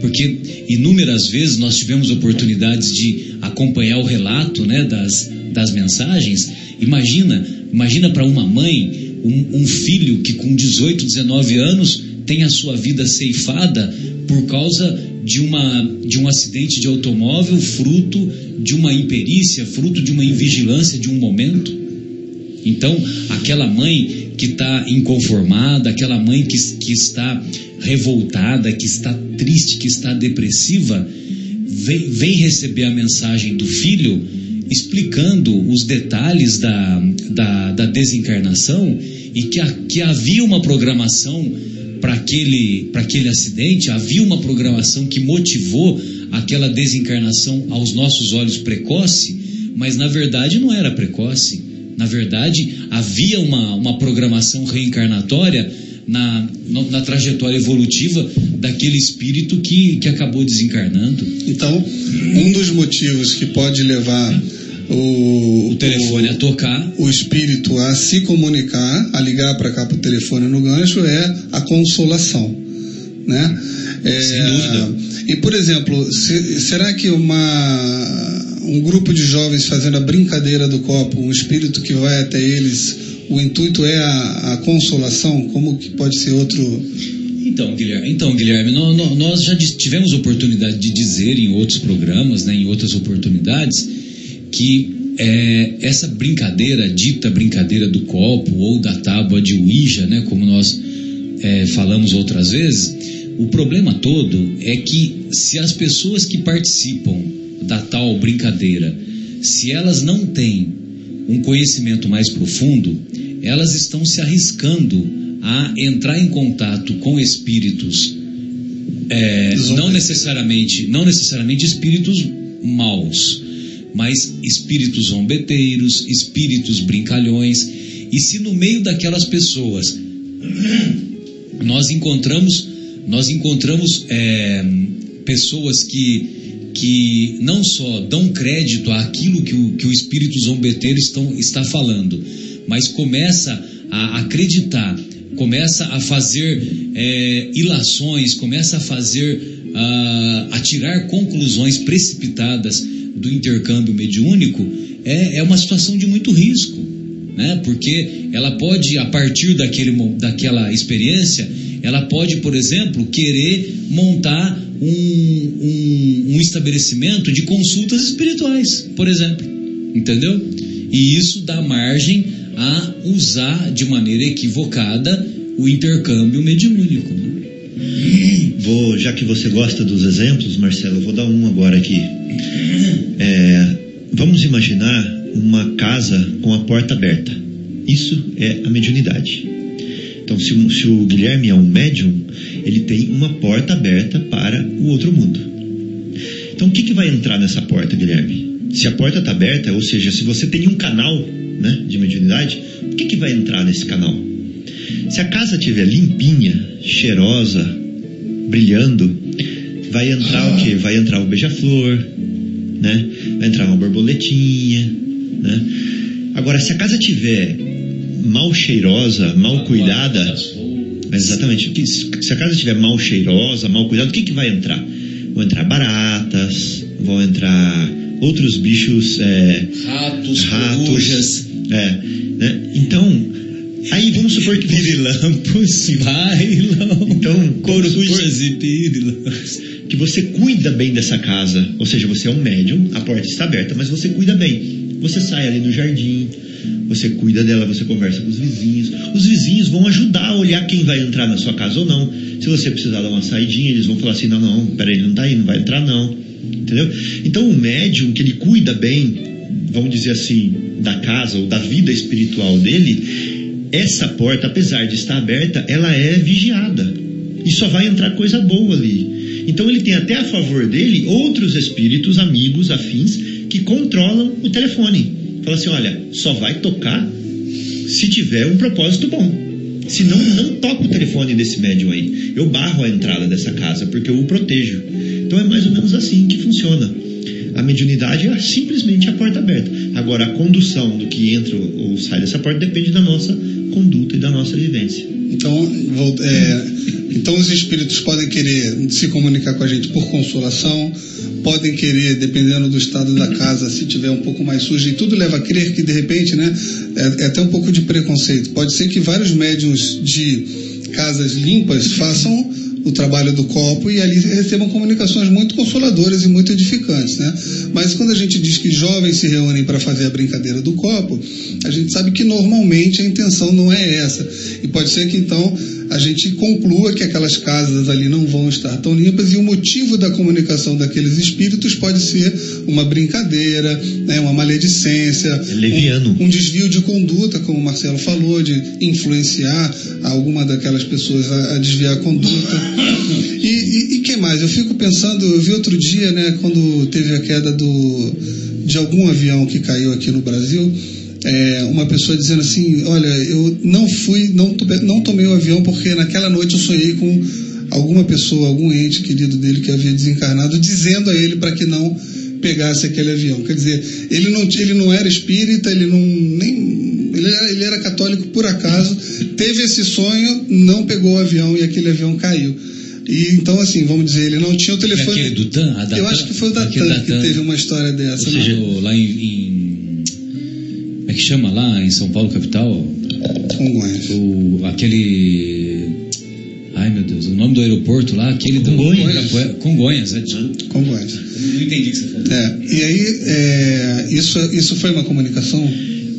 Porque inúmeras vezes nós tivemos oportunidades de acompanhar o relato né, das, das mensagens. Imagina, imagina para uma mãe, um, um filho que com 18, 19 anos tem a sua vida ceifada por causa de, uma, de um acidente de automóvel, fruto de uma imperícia, fruto de uma invigilância de um momento. Então, aquela mãe que está inconformada, aquela mãe que, que está revoltada, que está triste, que está depressiva, vem, vem receber a mensagem do filho explicando os detalhes da, da, da desencarnação e que, a, que havia uma programação para aquele, aquele acidente, havia uma programação que motivou aquela desencarnação aos nossos olhos precoce, mas na verdade não era precoce. Na verdade, havia uma, uma programação reencarnatória na, no- na trajetória evolutiva daquele espírito que, que acabou desencarnando. Então, um dos motivos que pode levar o, O telefone a tocar, o espírito a se comunicar, a ligar para cá para o telefone no gancho, é a consolação. Né? É, Sem dúvida. E, por exemplo, se- será que uma, um grupo de jovens fazendo a brincadeira do copo, um espírito que vai até eles, o intuito é a, a consolação? Como que pode ser outro. Então, Guilherme, então, Guilherme nó- nó- nós já tivemos oportunidade de dizer em outros programas, né, em outras oportunidades, que é, essa brincadeira, dita brincadeira do copo ou da tábua de Ouija, né, como nós é, falamos outras vezes, o problema todo é que se as pessoas que participam da tal brincadeira, se elas não têm um conhecimento mais profundo, elas estão se arriscando a entrar em contato com espíritos é, não necessariamente não necessariamente espíritos maus, mas espíritos zombeteiros, espíritos brincalhões. E se no meio daquelas pessoas nós encontramos nós encontramos é, pessoas que que não só dão crédito àquilo que o, que o espírito zombeteiro estão, está falando, mas começa a acreditar, começa a fazer é, ilações, começa a fazer, a, a tirar conclusões precipitadas do intercâmbio mediúnico, é, é uma situação de muito risco né? Porque ela pode, a partir daquele, daquela experiência, ela pode, por exemplo, querer montar um, um, um estabelecimento de consultas espirituais, por exemplo, entendeu? E isso dá margem a usar de maneira equivocada o intercâmbio mediúnico. né? Vou, já que você gosta dos exemplos, Marcelo, vou dar um agora aqui. É, vamos imaginar uma casa com a porta aberta. Isso é a mediunidade. Então, se, o- se o Guilherme é um médium, ele tem uma porta aberta para o outro mundo. Então, o que, que vai entrar nessa porta, Guilherme? Se a porta está aberta, ou seja, se você tem um canal né, de mediunidade, o que, que vai entrar nesse canal? Se a casa estiver limpinha, cheirosa, brilhando, vai entrar o quê? Vai entrar o beija-flor, né? Vai entrar uma borboletinha, né? Agora, se a casa estiver mal cheirosa, mal cuidada, exatamente, se a casa estiver mal cheirosa, mal cuidada, o que, que vai entrar? Vão entrar baratas, vão entrar outros bichos, é, Ratos, ratos, corujas, é, né? Então, aí vamos supor que pirilampos, bailam, Então, corujas e pirilampos. que você cuida bem dessa casa, ou seja, você é um médium, a porta está aberta, mas você cuida bem. Você sai ali no jardim, você cuida dela, você conversa com os vizinhos. Os vizinhos vão ajudar a olhar quem vai entrar na sua casa ou não. Se você precisar dar uma saidinha, eles vão falar assim: não, não, peraí, ele não tá aí, não vai entrar não. Entendeu? Então o médium que ele cuida bem, vamos dizer assim, da casa ou da vida espiritual dele, essa porta, apesar de estar aberta, ela é vigiada. E só vai entrar coisa boa ali. Então ele tem até a favor dele outros espíritos, amigos, afins, que controlam o telefone. Fala assim: olha, só vai tocar se tiver um propósito bom. Se não, toca o telefone desse médium aí. Eu barro a entrada dessa casa, porque eu o protejo. Então é mais ou menos assim que funciona. A mediunidade é simplesmente a porta aberta. Agora, a condução do que entra ou sai dessa porta depende da nossa conduta e da nossa vivência. Então, é, então os espíritos podem querer se comunicar com a gente por consolação, podem querer, dependendo do estado da casa, se tiver um pouco mais sujo, e tudo leva a crer que de repente, né, é, é até um pouco de preconceito. Pode ser que vários médiums de casas limpas façam o trabalho do copo e ali recebam comunicações muito consoladoras e muito edificantes, né? Mas quando a gente diz que jovens se reúnem para fazer a brincadeira do copo, a gente sabe que normalmente a intenção não é essa. E pode ser que então a gente conclua que aquelas casas ali não vão estar tão limpas e o motivo da comunicação daqueles espíritos pode ser uma brincadeira, né, uma maledicência, É um, um desvio de conduta, como o Marcelo falou, de influenciar alguma daquelas pessoas a, a desviar a conduta. E, e, e que mais? Eu fico pensando, eu vi outro dia, né, quando teve a queda do, de algum avião que caiu aqui no Brasil, é, uma pessoa dizendo assim, olha, eu não fui, não, não tomei o avião porque naquela noite eu sonhei com alguma pessoa, algum ente querido dele que havia desencarnado, dizendo a ele para que não pegasse aquele avião. Quer dizer, ele não, ele não era espírita, ele não nem ele era, ele era católico por acaso, teve esse sonho, não pegou o avião e aquele avião caiu. E então assim, vamos dizer, ele não tinha o telefone. aquele do TAM? A da Eu acho que foi o da Aquele TAM da que teve uma história dessa. Ou né? seja, o- lá em, em- é que chama lá em São Paulo, capital? Congonhas. O, aquele. Ai meu Deus, o nome do aeroporto lá, aquele do. Congonhas. Congonhas, é. Congonhas. Não entendi o que você falou. É, e aí, é, isso, isso foi uma comunicação?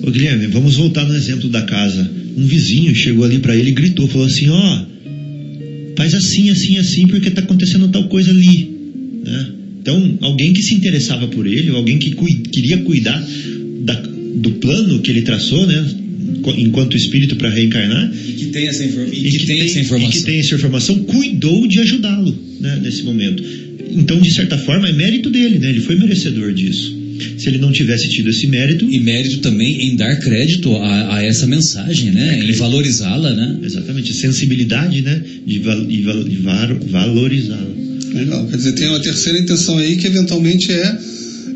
Ô Guilherme, vamos voltar no exemplo da casa. Um vizinho chegou ali para ele e gritou, falou assim, ó, faz assim, assim, assim, porque tá acontecendo tal coisa ali. né? Então, alguém que se interessava por ele, ou alguém que cui- queria cuidar da- do plano que ele traçou, né? enquanto espírito para reencarnar E que tem essa, infor- e e que tem essa e informação. que tem essa informação, cuidou de ajudá-lo né, nesse momento. Então, de certa forma, é mérito dele, né? Ele foi merecedor disso. Se ele não tivesse tido esse mérito, E mérito também em dar crédito a, a essa mensagem, né? Em valorizá-la, né? exatamente, sensibilidade, né? De, val- de val- de var- valorizá-la. Legal. Quer dizer, tem uma terceira intenção aí que eventualmente é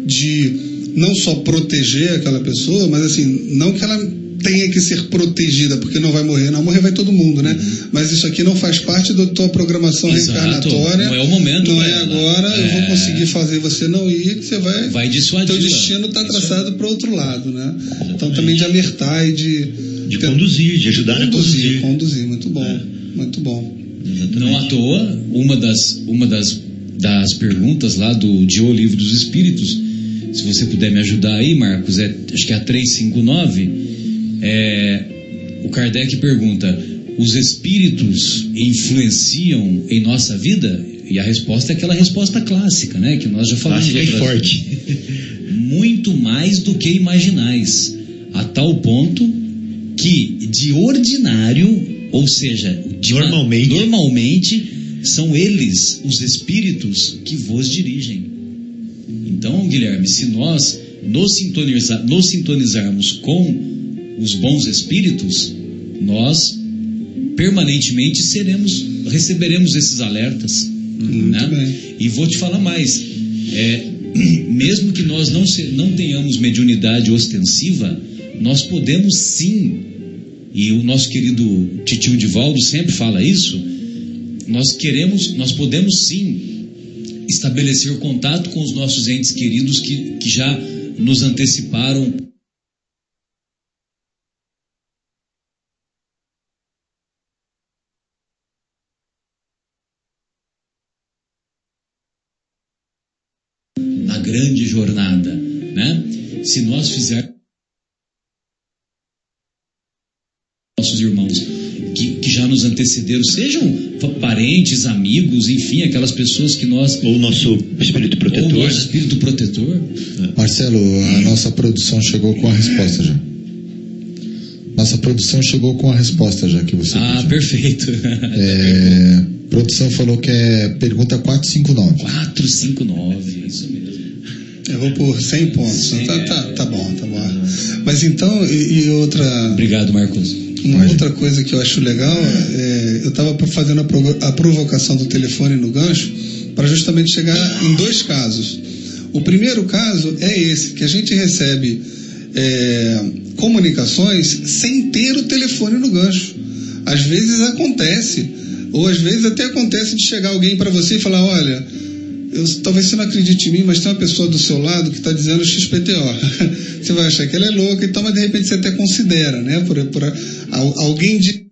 de não só proteger aquela pessoa, mas assim, não que ela tenha que ser protegida, porque não vai morrer, não morrer vai todo mundo, né? Mas isso aqui não faz parte da tua programação Exato. reencarnatória. Não é o momento Não é ela. agora, eu vou É. conseguir fazer você não ir, você vai. Vai dissuadir. Teu destino está traçado para outro lado, né? Então também de alertar e de. De conduzir, de ajudar a conduzir. conduzir. Conduzir, muito bom. É. Muito bom. Não à toa, uma das, uma das, das perguntas lá do de O Livro dos Espíritos, se você puder me ajudar aí, Marcos, é, acho que é a 359, é, o Kardec pergunta, os espíritos influenciam em nossa vida? E a resposta é aquela resposta clássica, né? Que nós já falamos Clássica e forte. muito mais do que imaginais, a tal ponto que de ordinário, ou seja, Normalmente. normalmente são eles os espíritos que vos dirigem. Então, Guilherme, se nós nos, sintoniza- nos sintonizarmos com os bons espíritos, nós permanentemente seremos, receberemos esses alertas. né? E vou te falar mais. É, mesmo que nós não, se- não tenhamos mediunidade ostensiva, nós podemos sim, e o nosso querido titio Divaldo sempre fala isso, nós queremos, nós podemos sim estabelecer contato com os nossos entes queridos que, que já nos anteciparam na grande jornada, né? Se nós fizermos nossos irmãos nos antecederam, sejam parentes, amigos, enfim, aquelas pessoas que nós Ou o nosso espírito ou protetor. nosso espírito protetor, Marcelo, a nossa produção chegou com a resposta já. Nossa produção chegou com a resposta já que você ah, pediu. perfeito. É, produção falou que é pergunta 459. 459, isso mesmo. Eu vou por 100 pontos. Tá, tá, tá bom, tá bom. Mas então, e, e outra, Obrigado, Marcos. Uma outra coisa que eu acho legal, é, eu estava fazendo a, provo- a provocação do telefone no gancho para justamente chegar em dois casos. O primeiro caso é esse, que a gente recebe é, comunicações sem ter o telefone no gancho. Às vezes acontece, ou às vezes até acontece de chegar alguém para você e falar, olha, eu, talvez você não acredite em mim, mas tem uma pessoa do seu lado que está dizendo XPTO. você vai achar que ela é louca, então, mas de repente você até considera, né? Por, por al- alguém de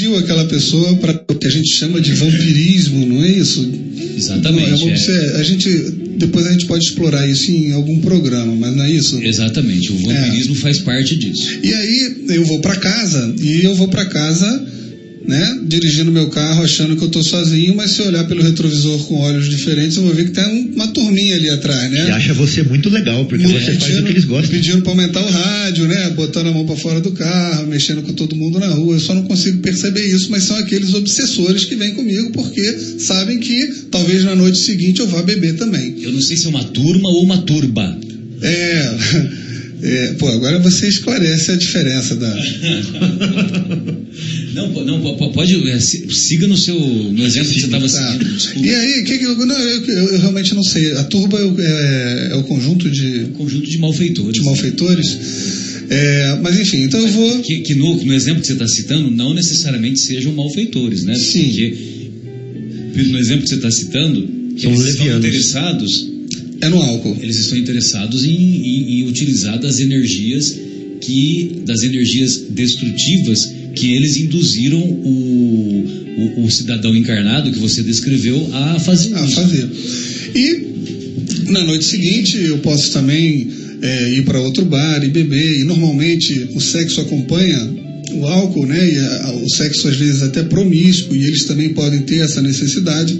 dirigiu aquela pessoa para o que a gente chama de vampirismo, não é isso? Exatamente. Não, é é. a gente depois a gente pode explorar isso em algum programa, mas não é isso? Exatamente, o vampirismo faz parte disso. E aí eu vou para casa e eu vou para casa, né, dirigindo meu carro achando que eu tô sozinho, mas se eu olhar pelo retrovisor com olhos diferentes, eu vou ver que tem um- uma turminha ali atrás, né? Que acha você muito legal, porque Muito você faz o que eles gostam. Pedindo para aumentar o rádio, né? Botando a mão para fora do carro, mexendo com todo mundo na rua. Eu só não consigo perceber isso, mas são aqueles obsessores que vêm comigo porque sabem que talvez na noite seguinte eu vá beber também. Eu não sei se é uma turma ou uma turba. É. é, pô, agora você esclarece a diferença da. Não, não po- po- pode. é, si- siga no seu. No exemplo que você estava Tá. seguindo. Desculpa. E aí, que que eu, não, eu, eu- eu realmente não sei. A turba é, o- é- é o conjunto de, Conjunto de malfeitores. de malfeitores. É, mas enfim, então eu vou. Que, que no, no exemplo que você está citando, não necessariamente sejam malfeitores, né? Sim. Porque no exemplo que você está citando, São eles estão levianos. interessados, É no álcool. eles estão interessados em, em- em utilizar das energias que, das energias destrutivas que eles induziram o, o, o cidadão encarnado que você descreveu a fazer a fazer. E na noite seguinte eu posso também é, ir para outro bar e beber. E normalmente o sexo acompanha o álcool, né? E a- o sexo às vezes até promíscuo e eles também podem ter essa necessidade.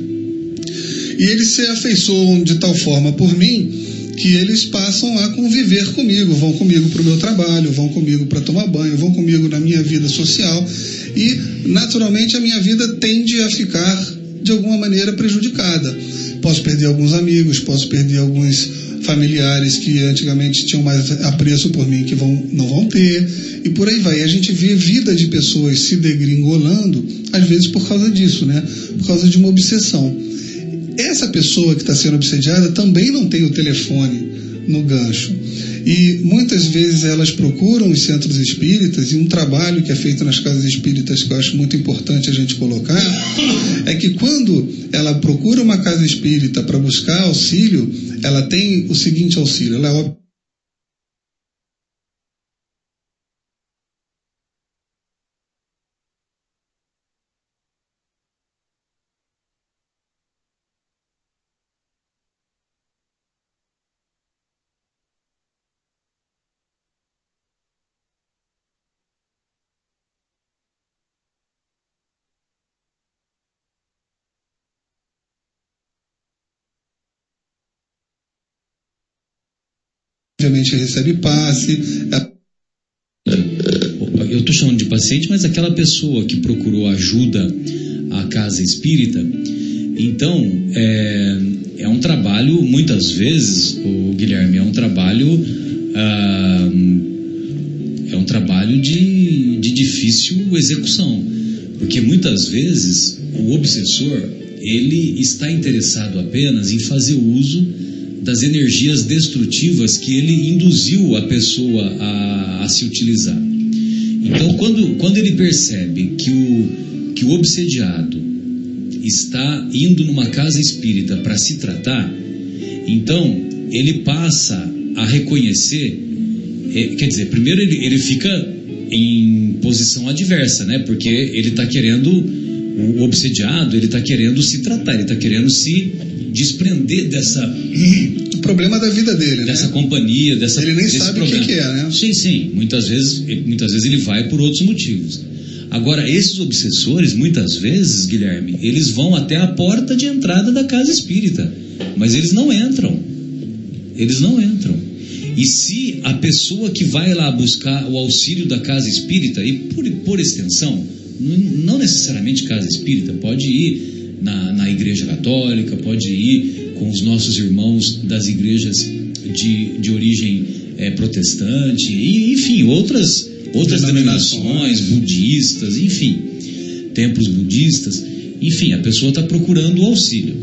E eles se afeiçoam de tal forma por mim que eles passam a conviver comigo, vão comigo para o meu trabalho, vão comigo para tomar banho, vão comigo na minha vida social e naturalmente a minha vida tende a ficar de alguma maneira prejudicada. Posso perder alguns amigos, posso perder alguns familiares que antigamente tinham mais apreço por mim que vão, não vão ter e por aí vai. E a gente vê vida de pessoas se degringolando às vezes por causa disso, né? Por causa de uma obsessão essa pessoa que está sendo obsediada também não tem o telefone no gancho. E muitas vezes elas procuram os centros espíritas, e um trabalho que é feito nas casas espíritas que eu acho muito importante a gente colocar, é que quando ela procura uma casa espírita para buscar auxílio, ela tem o seguinte auxílio: ela obviamente recebe passe, é Eu estou chamando de paciente, mas aquela pessoa que procurou ajuda à casa espírita, então é, é um trabalho, muitas vezes, o Guilherme, é um trabalho ah, é um trabalho de, de difícil execução, porque muitas vezes o obsessor ele está interessado apenas em fazer uso das energias destrutivas que ele induziu a pessoa a, a se utilizar. Então, quando, quando ele percebe que o, que o obsediado está indo numa casa espírita para se tratar, então ele passa a reconhecer, eh, quer dizer, primeiro ele, ele fica em posição adversa, né? Porque ele está querendo, o obsediado, ele está querendo se tratar, ele está querendo se desprender dessa o problema da vida dele, dessa né? companhia, dessa Ele nem sabe o que que é, né? Sim, sim. Muitas vezes, muitas vezes ele vai por outros motivos. Agora, esses obsessores, muitas vezes, Guilherme, eles vão até a porta de entrada da casa espírita, mas eles não entram. Eles não entram. E se a pessoa que vai lá buscar o auxílio da casa espírita, e por, por extensão, não necessariamente casa espírita, pode ir na, na igreja católica, pode ir com os nossos irmãos das igrejas de, de origem eh, protestante, e, enfim, outras, outras Denominações. denominações, budistas, enfim, templos budistas, enfim, a pessoa está procurando o auxílio.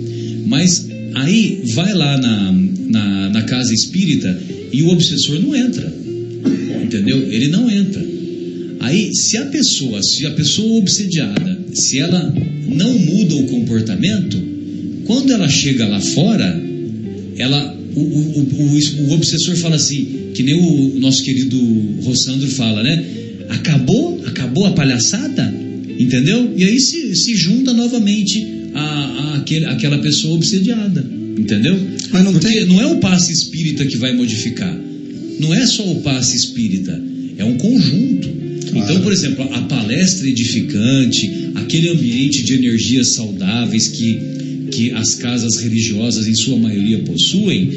Mas aí vai lá na, na, na casa espírita e o obsessor não entra. Entendeu? Ele não entra. Aí, se a pessoa, se a pessoa obsediada, se ela não muda o comportamento, quando ela chega lá fora, ela, o, o, o, o obsessor fala assim, que nem o nosso querido Rossandro fala, né? Acabou? Acabou a palhaçada? Entendeu? E aí se, se junta novamente a, a aquele, aquela pessoa obsediada. Entendeu? Mas não Porque tem- não é o passe espírita que vai modificar. Não é só o passe espírita. É um conjunto. Então, por exemplo, a palestra edificante, aquele ambiente de energias saudáveis que, que as casas religiosas, em sua maioria, possuem,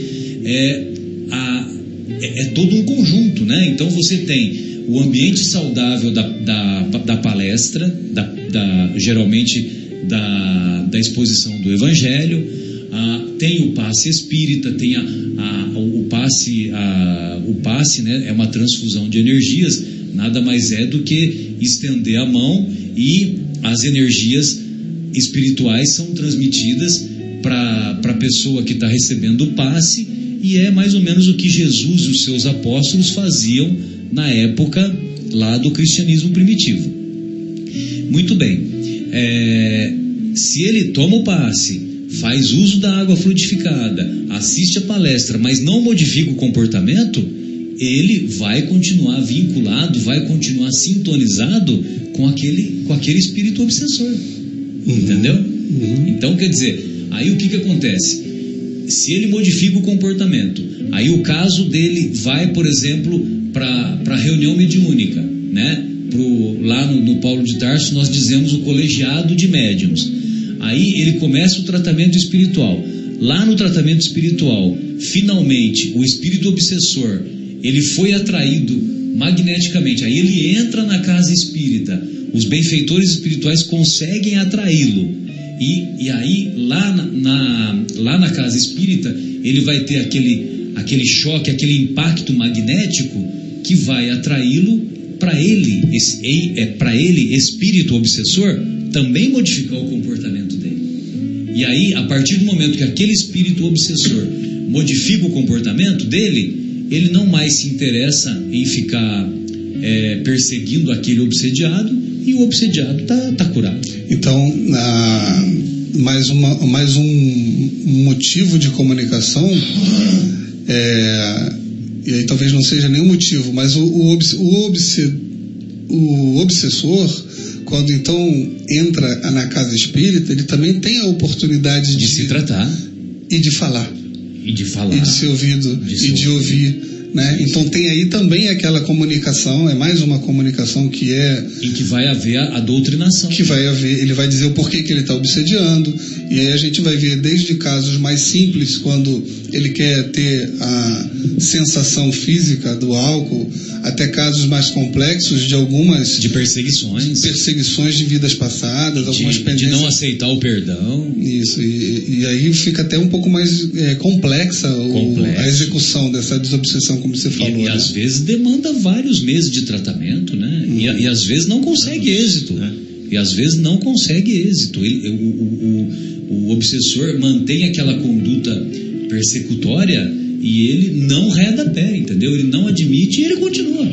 é, a- é- é todo um conjunto, né? Então você tem o ambiente saudável da, da, da palestra, da, da- geralmente da, da exposição do Evangelho, ah, tem o passe espírita, tem a, a- o passe, a- o passe né, é uma transfusão de energias, nada mais é do que estender a mão e as energias espirituais são transmitidas para a pessoa que está recebendo o passe e é mais ou menos o que Jesus e os seus apóstolos faziam na época lá do cristianismo primitivo. Muito bem. É, se ele toma o passe, faz uso da água frutificada, assiste a palestra, mas não modifica o comportamento, ele vai continuar vinculado, vai continuar sintonizado com aquele, com aquele espírito obsessor. Entendeu? Então, quer dizer, aí o que, que acontece? Se ele modifica o comportamento, aí o caso dele vai, por exemplo, para a reunião mediúnica, né? Pro, lá no, no Paulo de Tarso nós dizemos o colegiado de médiums. Aí ele começa o tratamento espiritual. Lá no tratamento espiritual, finalmente, o espírito obsessor, ele foi atraído magneticamente. Aí ele entra na casa espírita. Os benfeitores espirituais conseguem atraí-lo. E, e aí, lá na, lá na casa espírita, ele vai ter aquele, aquele choque, aquele impacto magnético que vai atraí-lo para ele, esse- é, para ele, espírito obsessor, também modificar o comportamento dele. E aí, a partir do momento que aquele espírito obsessor modifica o comportamento dele, ele não mais se interessa em ficar é, perseguindo aquele obsediado e o obsediado tá, tá curado. Então, ah, mais, uma, mais um motivo de comunicação, é, e aí talvez não seja nenhum motivo, mas o, o, obs- o, obse- o obsessor, quando então entra na casa espírita, ele também tem a oportunidade de, De se tratar e de falar, e de falar. e de ser ouvido, De e ser de ouvir. Né? Então tem aí também aquela comunicação, é mais uma comunicação que é Em que vai haver a, a doutrinação. que vai haver, ele vai dizer o porquê que ele está obsediando, e aí a gente vai ver desde casos mais simples, quando ele quer ter a sensação física do álcool, até casos mais complexos de algumas De perseguições. perseguições de vidas passadas, algumas De, de pendências. não aceitar o perdão. Isso, e, e aí fica até um pouco mais é, complexa o- a execução dessa desobsessão, como você E, falou. e né? às vezes demanda vários meses de tratamento, né? E, a- e às vezes não consegue êxito. E às vezes não consegue êxito. Ele- o, o- o- o obsessor mantém aquela conduta persecutória e ele não reda pé, entendeu? Ele não admite e ele continua.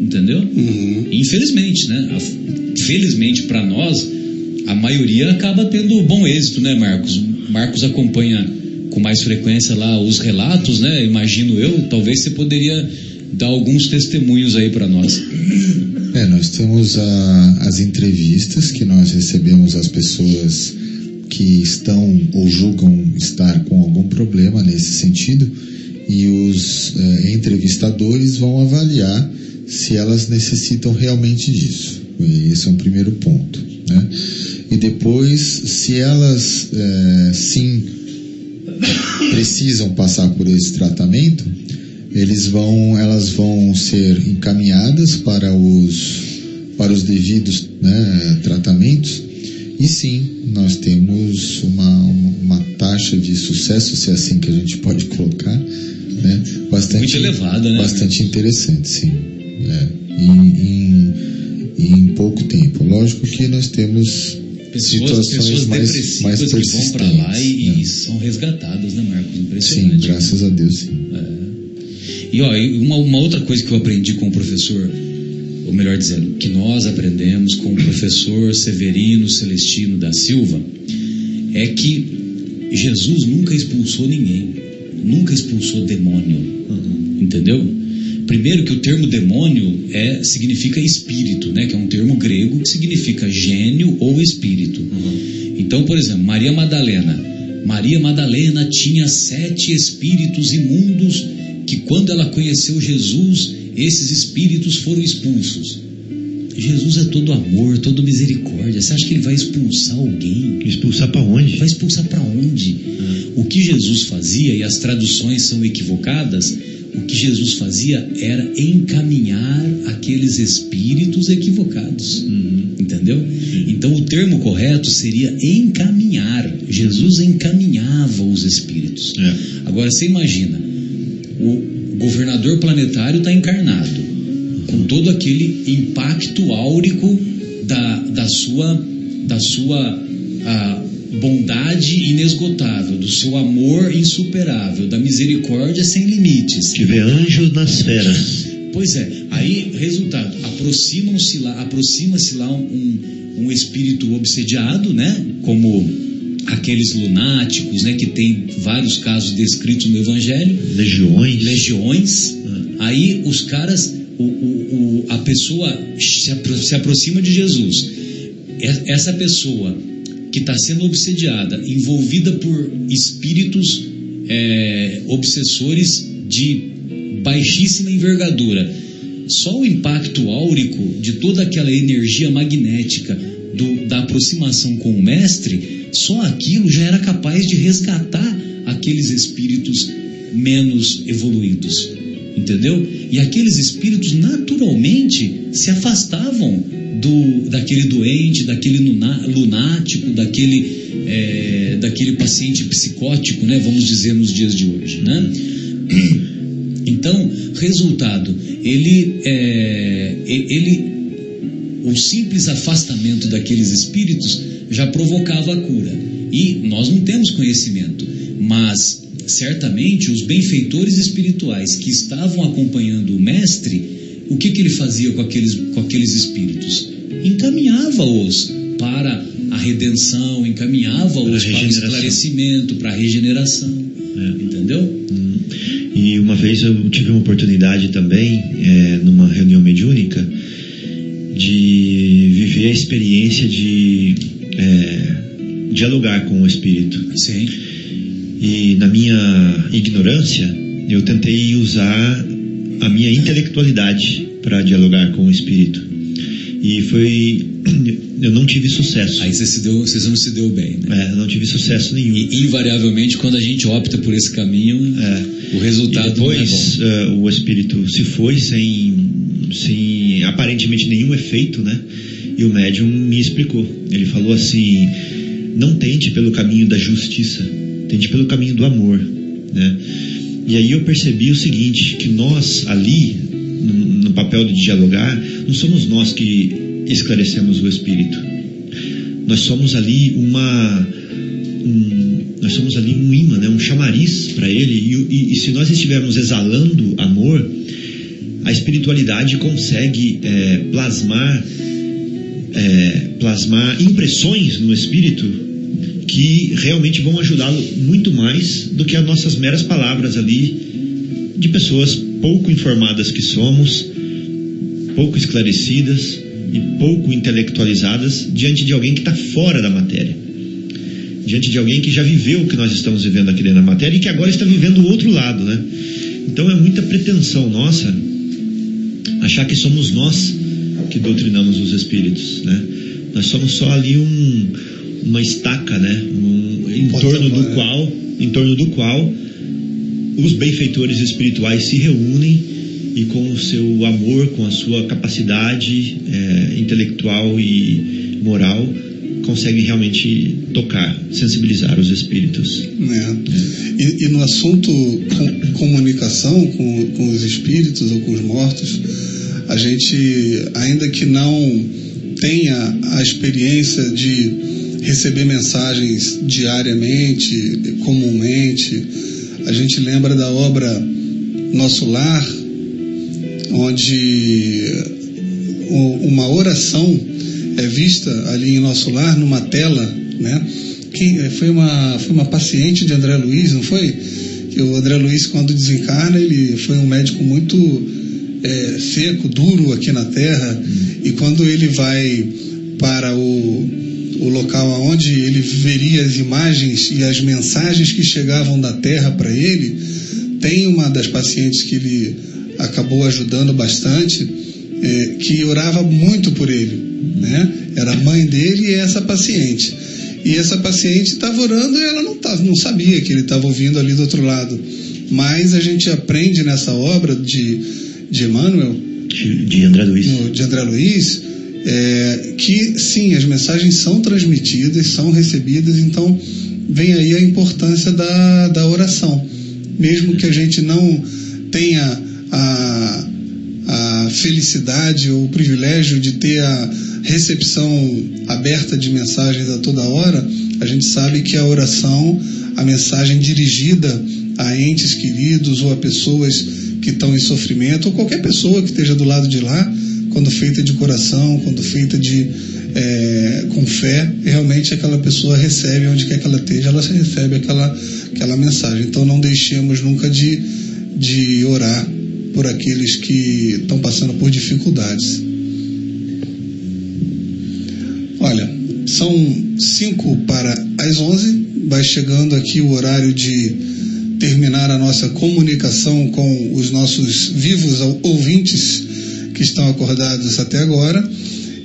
Entendeu? Uhum. Infelizmente, né? Felizmente para nós, a maioria acaba tendo bom êxito, né, Marcos? Marcos acompanha com mais frequência lá os relatos, né? Imagino eu, talvez você poderia dar alguns testemunhos aí para nós. É, nós temos a- as entrevistas que nós recebemos as pessoas que estão ou julgam estar com algum problema nesse sentido e os eh, entrevistadores vão avaliar se elas necessitam realmente disso. Esse é um primeiro ponto. Né? E depois, se elas eh, sim precisam passar por esse tratamento, eles vão, elas vão ser encaminhadas para os, para os devidos né, tratamentos. E sim, nós temos uma, uma taxa de sucesso, se é assim que a gente pode colocar, né, bastante, Muito elevada, né? bastante interessante, sim. É, em, em, em pouco tempo. Lógico que nós temos Pessoas, situações pessoas mais, mais que vão para lá e, persistentes, né? e são resgatadas, né, Marcos? Sim, graças a Deus, sim. E ó, e uma, uma outra coisa que eu aprendi com o professor, ou melhor dizendo, que nós aprendemos com o professor Severino Celestino da Silva, é que Jesus nunca expulsou ninguém, nunca expulsou demônio, entendeu? Primeiro que o termo demônio é, significa espírito, né? Que é um termo grego que significa gênio ou espírito. Então, por exemplo, Maria Madalena. Maria Madalena tinha sete espíritos imundos que quando ela conheceu Jesus, esses espíritos foram expulsos. Jesus é todo amor, todo misericórdia. Você acha que ele vai expulsar alguém? Expulsar para onde? Vai expulsar para onde? O que Jesus fazia, e as traduções são equivocadas, o que Jesus fazia era encaminhar aqueles espíritos equivocados. Entendeu? Então o termo correto seria encaminhar. Jesus encaminhava os espíritos. É. Agora você imagina, o governador planetário está encarnado, com todo aquele impacto áurico da, da sua, da sua bondade inesgotável, do seu amor insuperável, da misericórdia sem limites. Tiver anjos nas feras. Pois é, aí, resultado, aproximam-se lá, aproxima-se lá um, um espírito obsediado, né? Como aqueles lunáticos, né? Que tem vários casos descritos no Evangelho, Legiões. legiões. Aí os caras, o, o- o- a pessoa se, apro- se aproxima de Jesus. Essa pessoa que está sendo obsediada, envolvida por espíritos é, obsessores de baixíssima envergadura. Só o impacto áurico de toda aquela energia magnética do- da aproximação com o mestre, só aquilo já era capaz de resgatar aqueles espíritos menos evoluídos. Entendeu? E aqueles espíritos naturalmente se afastavam do, daquele doente, daquele lunático, daquele, é, daquele paciente psicótico, né? vamos dizer, nos dias de hoje. Né? Então, resultado, ele, é, ele, o simples afastamento daqueles espíritos já provocava a cura. E nós não temos conhecimento, mas certamente os benfeitores espirituais que estavam acompanhando o mestre, o que, que ele fazia com aqueles, com aqueles espíritos? Encaminhava-os para a redenção, encaminhava-os Para o esclarecimento, para a regeneração. Entendeu? E uma vez eu tive uma oportunidade também, é, numa reunião mediúnica, de viver a experiência de é, dialogar com o espírito. Sim. E na minha ignorância, eu tentei usar a minha intelectualidade para dialogar com o espírito. E foi. Eu não tive sucesso. Aí você, se deu, você não se deu bem, né? É, eu não tive sucesso nenhum. E invariavelmente, quando a gente opta por esse caminho, o resultado E depois não é bom. eh, o espírito se foi sem, sem aparentemente nenhum efeito, né? E o médium me explicou. Ele falou assim: não tente pelo caminho da justiça, tente pelo caminho do amor, né? E aí eu percebi o seguinte: que nós ali, no, papel de dialogar, não somos nós que esclarecemos o espírito. Nós somos ali uma um- nós somos ali um imã, né, um chamariz para ele. E, e- e se nós estivermos exalando amor, a espiritualidade consegue é, plasmar, é, plasmar impressões no espírito que realmente vão ajudá-lo muito mais do que as nossas meras palavras ali de pessoas pouco informadas que somos, pouco esclarecidas e pouco intelectualizadas diante de alguém que está fora da matéria diante de alguém que já viveu o que nós estamos vivendo aqui dentro da matéria e que agora está vivendo o outro lado, né? Então é muita pretensão nossa achar que somos nós que doutrinamos os espíritos, né? Nós somos só ali um, uma estaca, né? Um, em torno do qual, em torno do qual os benfeitores espirituais se reúnem e com o seu amor, com a sua capacidade eh, intelectual e moral, conseguem realmente tocar, sensibilizar os espíritos. né? E, e no assunto com, comunicação com, com os espíritos ou com os mortos, a gente, ainda que não tenha a experiência de receber mensagens diariamente, comumente, a gente lembra da obra Nosso Lar, onde uma oração é vista ali em nosso lar numa tela, né? Quem, foi uma foi uma paciente de André Luiz, não foi? Que o André Luiz quando desencarna ele foi um médico muito é, seco, duro aqui na Terra e quando ele vai para o o local onde ele veria as imagens e as mensagens que chegavam da Terra para ele, tem uma das pacientes que ele acabou ajudando bastante, é, que orava muito por ele, né? Era a mãe dele e essa paciente. E essa paciente estava orando e ela não, tava, não sabia que ele estava ouvindo ali do outro lado. Mas a gente aprende nessa obra de, de Emmanuel, De, de André Luiz. no- de André Luiz, é, que sim, as mensagens são transmitidas, são recebidas, então vem aí a importância da, da oração. Mesmo que a gente não tenha a, a felicidade ou o privilégio de ter a recepção aberta de mensagens a toda hora, a gente sabe que a oração, a mensagem dirigida a entes queridos ou a pessoas que estão em sofrimento, ou qualquer pessoa que esteja do lado de lá, quando feita de coração, quando feita de é, com fé, realmente aquela pessoa recebe onde quer que ela esteja, ela recebe aquela, aquela mensagem. Então não deixemos nunca de, de orar por aqueles que estão passando por dificuldades. São 5 para as 11. Vai chegando aqui o horário de terminar a nossa comunicação com os nossos vivos ouvintes que estão acordados até agora.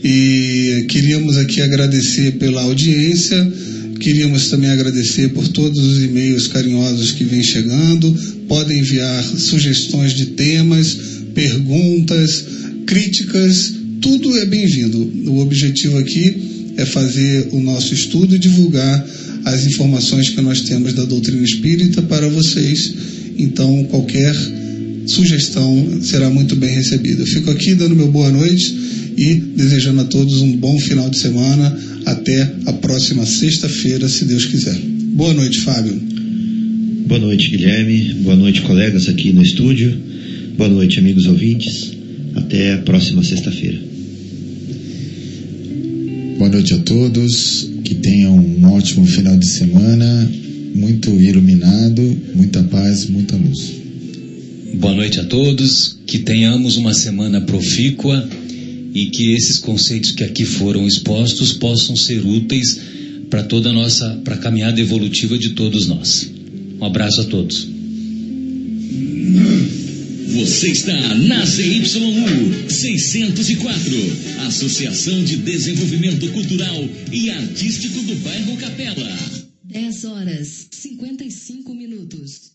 E queríamos aqui agradecer pela audiência, queríamos também agradecer por todos os e-mails carinhosos que vêm chegando. Podem enviar sugestões de temas, perguntas, críticas, tudo é bem-vindo. O objetivo aqui é fazer o nosso estudo e divulgar as informações que nós temos da doutrina espírita para vocês. Então, qualquer sugestão será muito bem recebida. Eu fico aqui dando meu boa noite e desejando a todos um bom final de semana. Até a próxima sexta-feira, se Deus quiser. Boa noite, Fábio. Boa noite, Guilherme. Boa noite, colegas aqui no estúdio. Boa noite, amigos ouvintes. Até a próxima sexta-feira. Boa noite a todos. Que tenham um ótimo final de semana. Muito iluminado, muita paz, muita luz. Boa noite a todos, que tenhamos uma semana profícua e que esses conceitos que aqui foram expostos possam ser úteis para toda a nossa, para a caminhada evolutiva de todos nós. Um abraço a todos. Você está na ZYU 604, Associação de Desenvolvimento Cultural e Artístico do Bairro Capela. 10 horas 55 minutos.